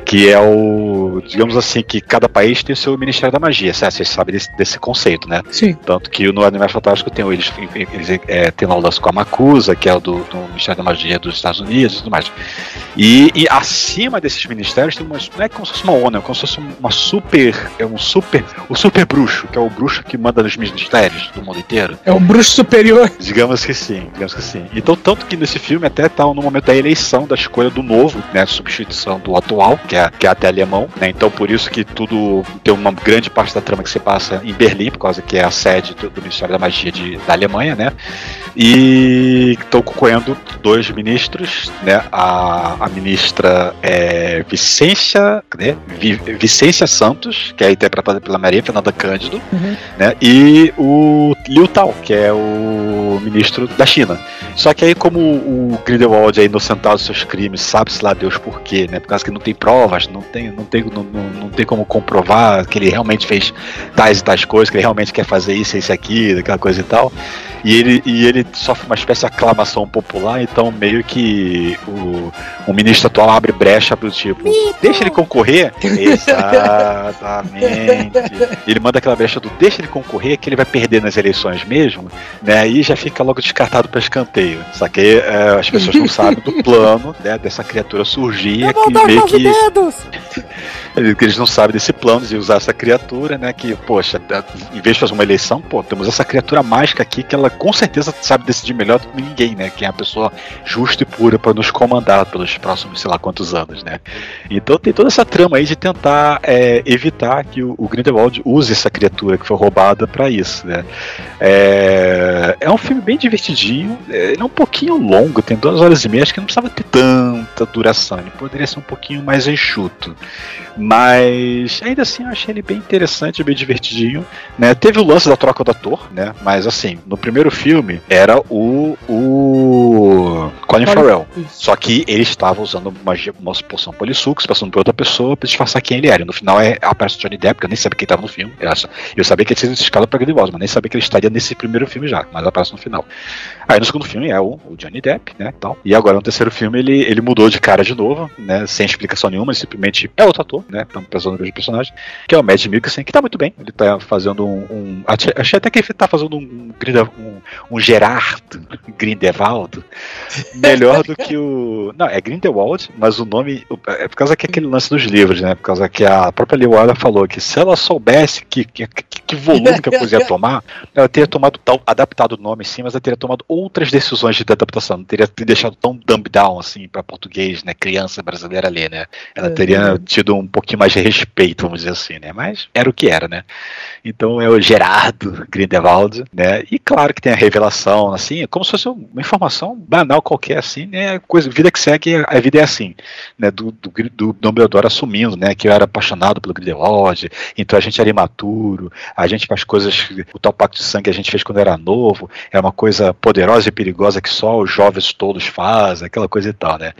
que é o, digamos assim, que cada país tem o seu Ministério da Magia, certo? Vocês sabem desse, desse conceito, né? Sim. Tanto que no Animais Fantásticos tem eles, eles é, tem lá o lance com a Macusa, que é o do, do, Ministério da Magia dos Estados Unidos e tudo mais. E, e acima desses ministérios tem uma, não é como se fosse uma ONU, é como se fosse uma super, é um super, o super bruxo, que é o bruxo que manda nos ministérios do mundo inteiro. É o bruxo superior. Digamos que sim, digamos que sim. Então, tanto que nesse filme até tá no momento da eleição, da escolha do novo, né, substituição do atual, que é, que é até alemão, né? Então por isso que tudo tem uma grande parte da trama que se passa em Berlim, por causa que é a sede do, do Ministério da Magia de, da Alemanha, né? E estão concorrendo dois ministros, né? A, a ministra é Vicência, né? Vicência Santos, que é interpretada pela Maria Fernanda Cândido, uhum. né? E o Liu Tao, que é o ministro da China. Só que aí, como o Grindelwald é inocentado dos seus crimes, sabe-se lá Deus por quê, né? Por causa que não tem provas, não tem, não tem, não, não, não tem como comprovar que ele realmente fez tais e tais coisas, que ele realmente quer fazer isso, isso aqui, aquela coisa e tal. E ele, e ele sofre uma espécie de aclamação popular, então meio que o, o ministro atual abre brecha pro tipo, deixa ele concorrer? Exatamente. Ele manda aquela brecha do deixa ele concorrer, que ele vai perder nas eleições mesmo, né? E já fica logo descartado para escanteio. Só que é, as pessoas não sabem do plano né, dessa criatura surgir. Eu dar meio que... dedos! Eles não sabem desse plano de usar essa criatura, né? Que, poxa, em vez de fazer uma eleição, pô, temos essa criatura mágica aqui que ela com certeza sabe decidir melhor do que ninguém, né? Quem é a pessoa justa e pura para nos comandar pelos próximos, sei lá quantos anos, né? Então tem toda essa trama aí de tentar é, evitar que o, o, Grindelwald use essa criatura que foi roubada para isso, né? É, é um filme bem divertidinho, é, ele é um pouquinho longo, tem duas horas e meia, acho que não precisava ter tanta duração, ele poderia ser um pouquinho mais enxuto. Mas ainda assim eu achei ele bem interessante, bem divertidinho. Né? Teve o lance da troca do ator, né? Mas assim, no primeiro filme era o. o Colin Farrell. Só que ele estava usando uma, uma poção polissuco, se passando por outra pessoa pra disfarçar quem ele era. No final é, aparece o Johnny Depp, que eu nem sabia quem estava no filme. Eu, eu sabia que ele tinha sido escalado pra Grindelwald, mas nem sabia que ele estaria nesse primeiro filme já, mas aparece no final. Aí no segundo filme é o, o Johnny Depp, né, tal. E agora no terceiro filme ele, ele mudou de cara de novo, né, sem explicação nenhuma, ele simplesmente é outro ator, né, estamos pensando no mesmo personagem, que é o Mads Mikkelsen, que tá muito bem. Ele tá fazendo um... um achei até que ele tá fazendo um, um, um Gerard Grindelwald melhor do que o... Não, é Grindelwald, mas o nome... É por causa que é aquele lance dos livros, né, por causa que a própria Lewala falou que se ela soubesse que, que, que volume que a coisa ia tomar, ela teria tomado tal, adaptado o nome sim, mas ela teria tomado outras decisões de adaptação, não teria deixado tão dumb down assim para português, né, criança brasileira ali, né? Ela é, teria tido um pouquinho mais de respeito, vamos dizer assim, né? Mas era o que era, né? Então é o Gerardo Grindelwald, né? E claro que tem a revelação, assim, é como se fosse uma informação banal qualquer, assim, né? Coisa, vida que segue, a vida é assim, né? Do, do, do Dumbledore assumindo, né? Que eu era apaixonado pelo Grindelwald, então a gente era imaturo, a gente faz coisas, o tal pacto de sangue a gente fez quando era novo, é uma coisa poderosa e perigosa que só os jovens todos fazem, aquela coisa e tal, né?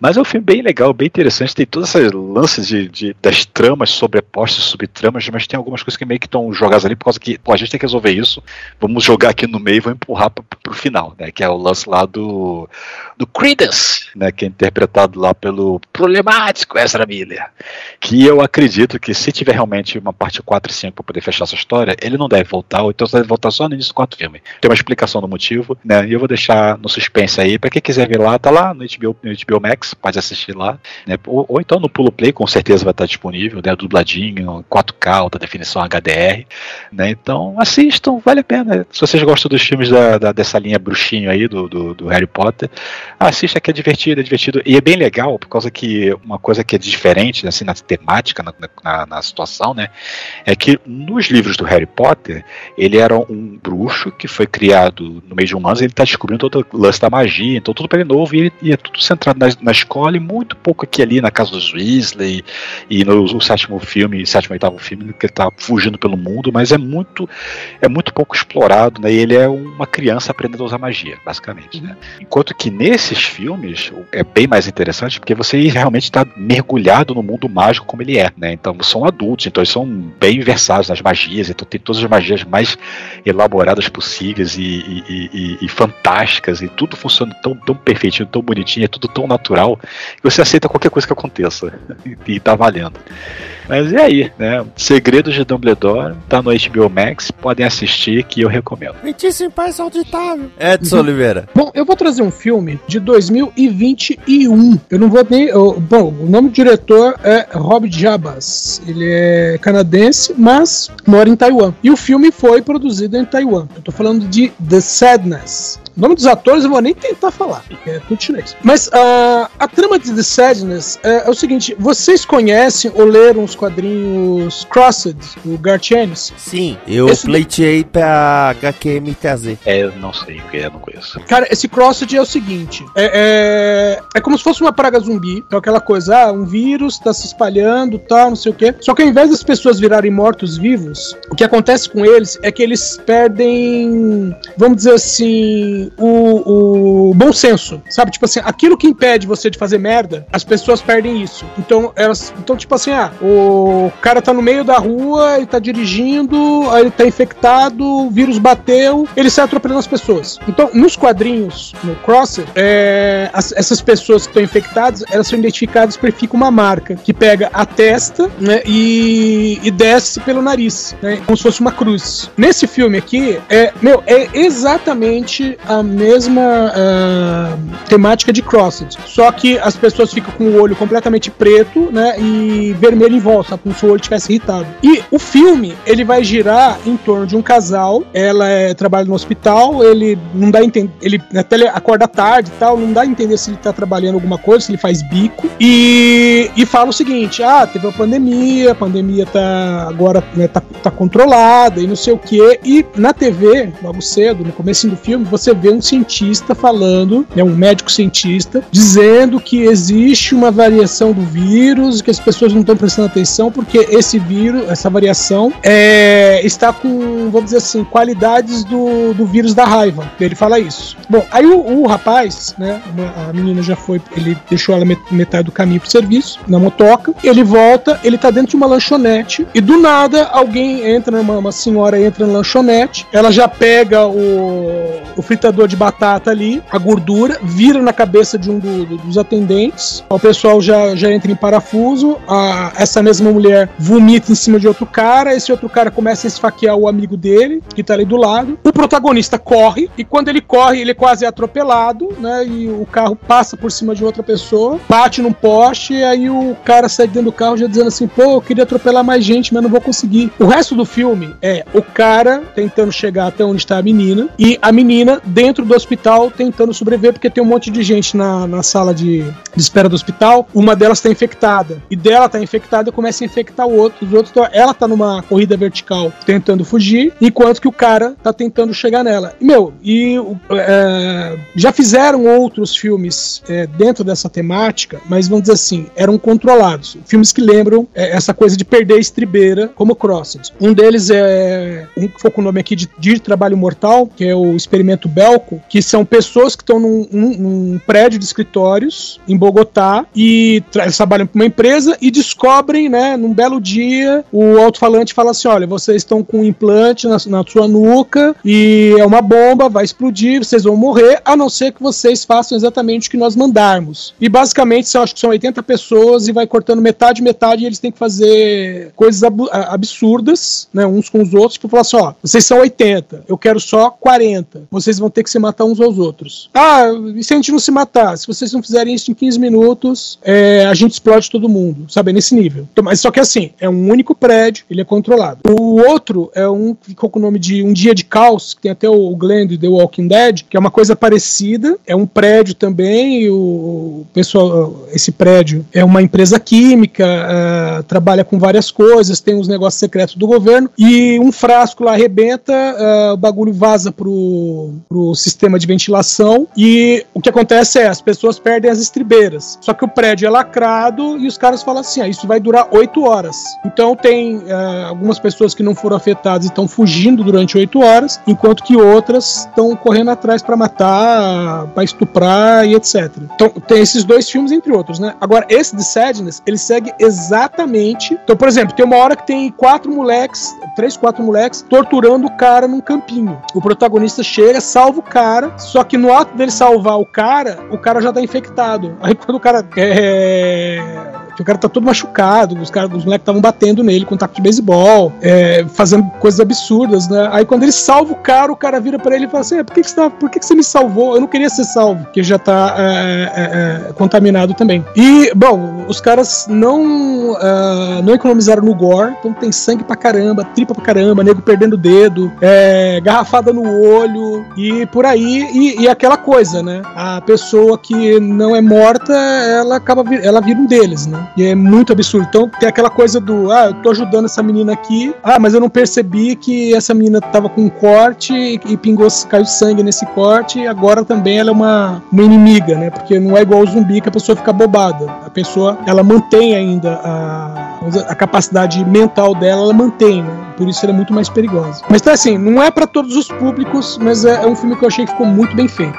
Mas é um filme bem legal, bem interessante, tem todas essas lances de, de das tramas sobrepostas, subtramas, mas tem algumas coisas que meio que estão jogadas ali por causa que, pô, a gente tem que resolver isso, vamos jogar aqui no meio e vamos empurrar pro, pro final, né? Que é o lance lá do, do Credence, né? Que é interpretado lá pelo problemático Ezra Miller. Que eu acredito que se tiver realmente uma parte 4 e 5 para poder fechar essa história, ele não deve voltar, ou então deve voltar só no início do quarto filme. Tem uma explicação do motivo, né? E eu vou deixar no suspense aí, para quem quiser ver lá, tá lá no HBO, no HBO Max, pode assistir lá, né? Ou, ou, então no Pulo Play, com certeza vai estar disponível, né? Dubladinho, 4K, alta definição HDR, né? Então assistam, vale a pena. Se vocês gostam dos filmes da, da dessa linha bruxinho aí, do, do, do Harry Potter, assista que é divertido, é divertido. E é bem legal, por causa que uma coisa que é diferente, assim, na temática, na, na, na situação, né? É que nos livros do Harry Potter, ele era um bruxo que foi criado no meio de humanos, ele está descobrindo todo o lance da magia, então tudo para ele novo, e, ele, e é tudo centrado na, na, escola e muito pouco aqui ali na casa dos Weasley, e no, no sétimo filme, sétimo e oitavo filme, que ele tá fugindo pelo mundo, mas é muito é muito pouco explorado, né? E ele é uma criança aprendendo a usar magia, basicamente, né? Enquanto que nesses filmes é bem mais interessante, porque você realmente está mergulhado no mundo mágico como ele é, né? Então são adultos, então eles são bem versados nas magias, então tem todas as magias mais elaboradas possíveis e, e, e, e fantásticas, e tudo funciona tão, tão perfeitinho, tão bonitinho, é tudo tão natural, que você aceita qualquer coisa que aconteça, e tá valendo. Mas e aí, né? Segredos de Dumbledore tá no HBO Max, podem assistir que eu recomendo. Muitíssimo paz auditável. Edson Oliveira. Bom, eu vou trazer um filme de 2021. Eu não vou nem. Eu, bom, o nome do diretor é Rob Jabas. Ele é canadense, mas mora em Taiwan. E o filme foi produzido em Taiwan. Eu tô falando de The Sadness. O nome dos atores eu vou nem tentar falar, porque é tudo chinês. Mas uh, a trama de The Sadness é, é, o seguinte: vocês conhecem ou leram os quadrinhos Crossed, do Garth Ennis? Sim, eu esse... pleiteei pra HQMTZ. É, eu não sei, porque eu não conheço. Cara, esse Crossed é o seguinte: é, é, é como se fosse uma praga zumbi. Então, aquela coisa, ah, um vírus tá se espalhando, tal, não sei o quê. Só que ao invés das pessoas virarem mortos-vivos, o que acontece com eles é que eles perdem, vamos dizer assim, o, o bom senso, sabe? Tipo assim, aquilo que impede você de fazer merda, as pessoas perdem isso. Então, elas. Então, tipo assim, ah, o cara tá no meio da rua, ele tá dirigindo, aí ele tá infectado, o vírus bateu, ele sai atropelando as pessoas. Então, nos quadrinhos, no Crosser, é, as, essas pessoas que estão infectadas, elas são identificadas por fica uma marca que pega a testa né, e, e desce pelo nariz, né, como se fosse uma cruz. Nesse filme aqui, é, meu, é exatamente a a mesma uh, temática de Crossed, só que as pessoas ficam com o olho completamente preto, né, e vermelho em volta, como se o olho tivesse irritado. E o filme, ele vai girar em torno de um casal, ela é, trabalha no hospital, ele não dá a entender, ele até ele acorda tarde e tal, não dá a entender se ele tá trabalhando alguma coisa, se ele faz bico, e, e fala o seguinte, ah, teve uma pandemia, a pandemia tá agora, né, tá, tá controlada e não sei o que. E na TV, logo cedo, no começo do filme, você vê um cientista falando, né, um médico cientista, dizendo que existe uma variação do vírus, que as pessoas não estão prestando atenção porque esse vírus, essa variação, é, está com, vamos dizer assim, qualidades do, do vírus da raiva. Ele fala isso. Bom, aí o, o rapaz, né, a menina já foi, ele deixou ela metade do caminho pro serviço, na motoca, ele volta, ele tá dentro de uma lanchonete e do nada alguém entra, uma, uma senhora entra na lanchonete, ela já pega o, o fritador de batata ali, a gordura, vira na cabeça de um do, do, dos atendentes, o pessoal já, já entra em parafuso, a, essa mesma mulher vomita em cima de outro cara, esse outro cara começa a esfaquear o amigo dele, que tá ali do lado, o protagonista corre, e quando ele corre, ele é quase atropelado, né, e o carro passa por cima de outra pessoa, bate num poste, e aí o cara sai dentro do carro já dizendo assim, pô, eu queria atropelar mais gente, mas não vou conseguir. O resto do filme é o cara tentando chegar até onde está a menina, e a menina dentro do hospital tentando sobreviver, porque tem um monte de gente na, na sala de, de espera do hospital, uma delas está infectada, e dela tá infectada começa a infectar o outro, os outros, tão, ela tá numa corrida vertical tentando fugir, enquanto que o cara tá tentando chegar nela. E, meu, e é, já fizeram outros filmes é, dentro dessa temática, mas vamos dizer assim, eram controlados. Filmes que lembram é, essa coisa de perder a estribeira, como Um deles é um que foi com o nome aqui de, de Trabalho Mortal, que é o Experimento Belco, que são pessoas que estão num, num, num, prédio de escritórios em Bogotá e trabalham para uma empresa e descobrem, né, num belo dia, o alto-falante fala assim: olha, vocês estão com um implante na, na sua nuca e é uma bomba, vai explodir, vocês vão morrer, a não ser que vocês façam exatamente o que nós mandarmos. E basicamente, são, acho que são 80 pessoas e vai cortando metade, metade, e eles têm que fazer coisas absurdas, né, uns com os outros, tipo, falar assim, ó, vocês são 80, eu quero só 40, vocês vão ter que se matar uns aos outros. Ah, e se a gente não se matar? Se vocês não fizerem isso em 15 minutos, é, a gente explode todo mundo, sabe, nesse nível. Então, mas só que assim, é um único prédio, ele é controlado. O outro é um que ficou com o nome de Um Dia de Caos, que tem até o Glenn de The Walking Dead, que é uma coisa parecida, é um prédio também, o pessoal, esse prédio é uma empresa química, uh, trabalha com várias coisas, tem os negócios secretos do governo, e um frasco lá arrebenta, uh, o bagulho vaza pro, pro sistema de ventilação, e o que acontece é, as pessoas perdem as estribeiras. Só que o prédio é lacrado e os caras falam assim: ah, isso vai durar oito horas. Então tem uh, algumas pessoas que não foram afetadas e estão fugindo durante oito horas, enquanto que outras estão correndo atrás para matar, para estuprar e etc. Então tem esses dois filmes, entre outros, né? Agora, esse de Sadness, ele segue exatamente. Então, por exemplo, tem uma hora que tem quatro moleques, três, quatro moleques, torturando o cara num campinho. O protagonista chega, salva o cara, só que no ato dele salvar o cara, o cara já tá infectado. Aí quando o cara é o cara tá todo machucado, os, cara, os moleques estavam batendo nele com taco de beisebol, é, fazendo coisas absurdas, né? Aí quando ele salva o cara, o cara vira para ele e fala assim: é, por, que, que, você tá, por que, que você me salvou? Eu não queria ser salvo, porque já tá é, é, é, contaminado também. E, bom, os caras não, é, não economizaram no gore, então tem sangue pra caramba, tripa pra caramba, nego perdendo o dedo, é, garrafada no olho e por aí. E, e, aquela coisa, né? A pessoa que não é morta, ela acaba ela vira um deles, né? E é muito absurdo. Então tem aquela coisa do, ah, eu tô ajudando essa menina aqui, ah, mas eu não percebi que essa menina tava com um corte e, pingou, caiu sangue nesse corte, e agora também ela é uma, uma inimiga, né? Porque não é igual o zumbi que a pessoa fica bobada. A pessoa, ela mantém ainda a, a capacidade mental dela, ela mantém, né? Por isso ela é muito mais perigosa. Mas então, assim, não é para todos os públicos, mas é, é um filme que eu achei que ficou muito bem feito.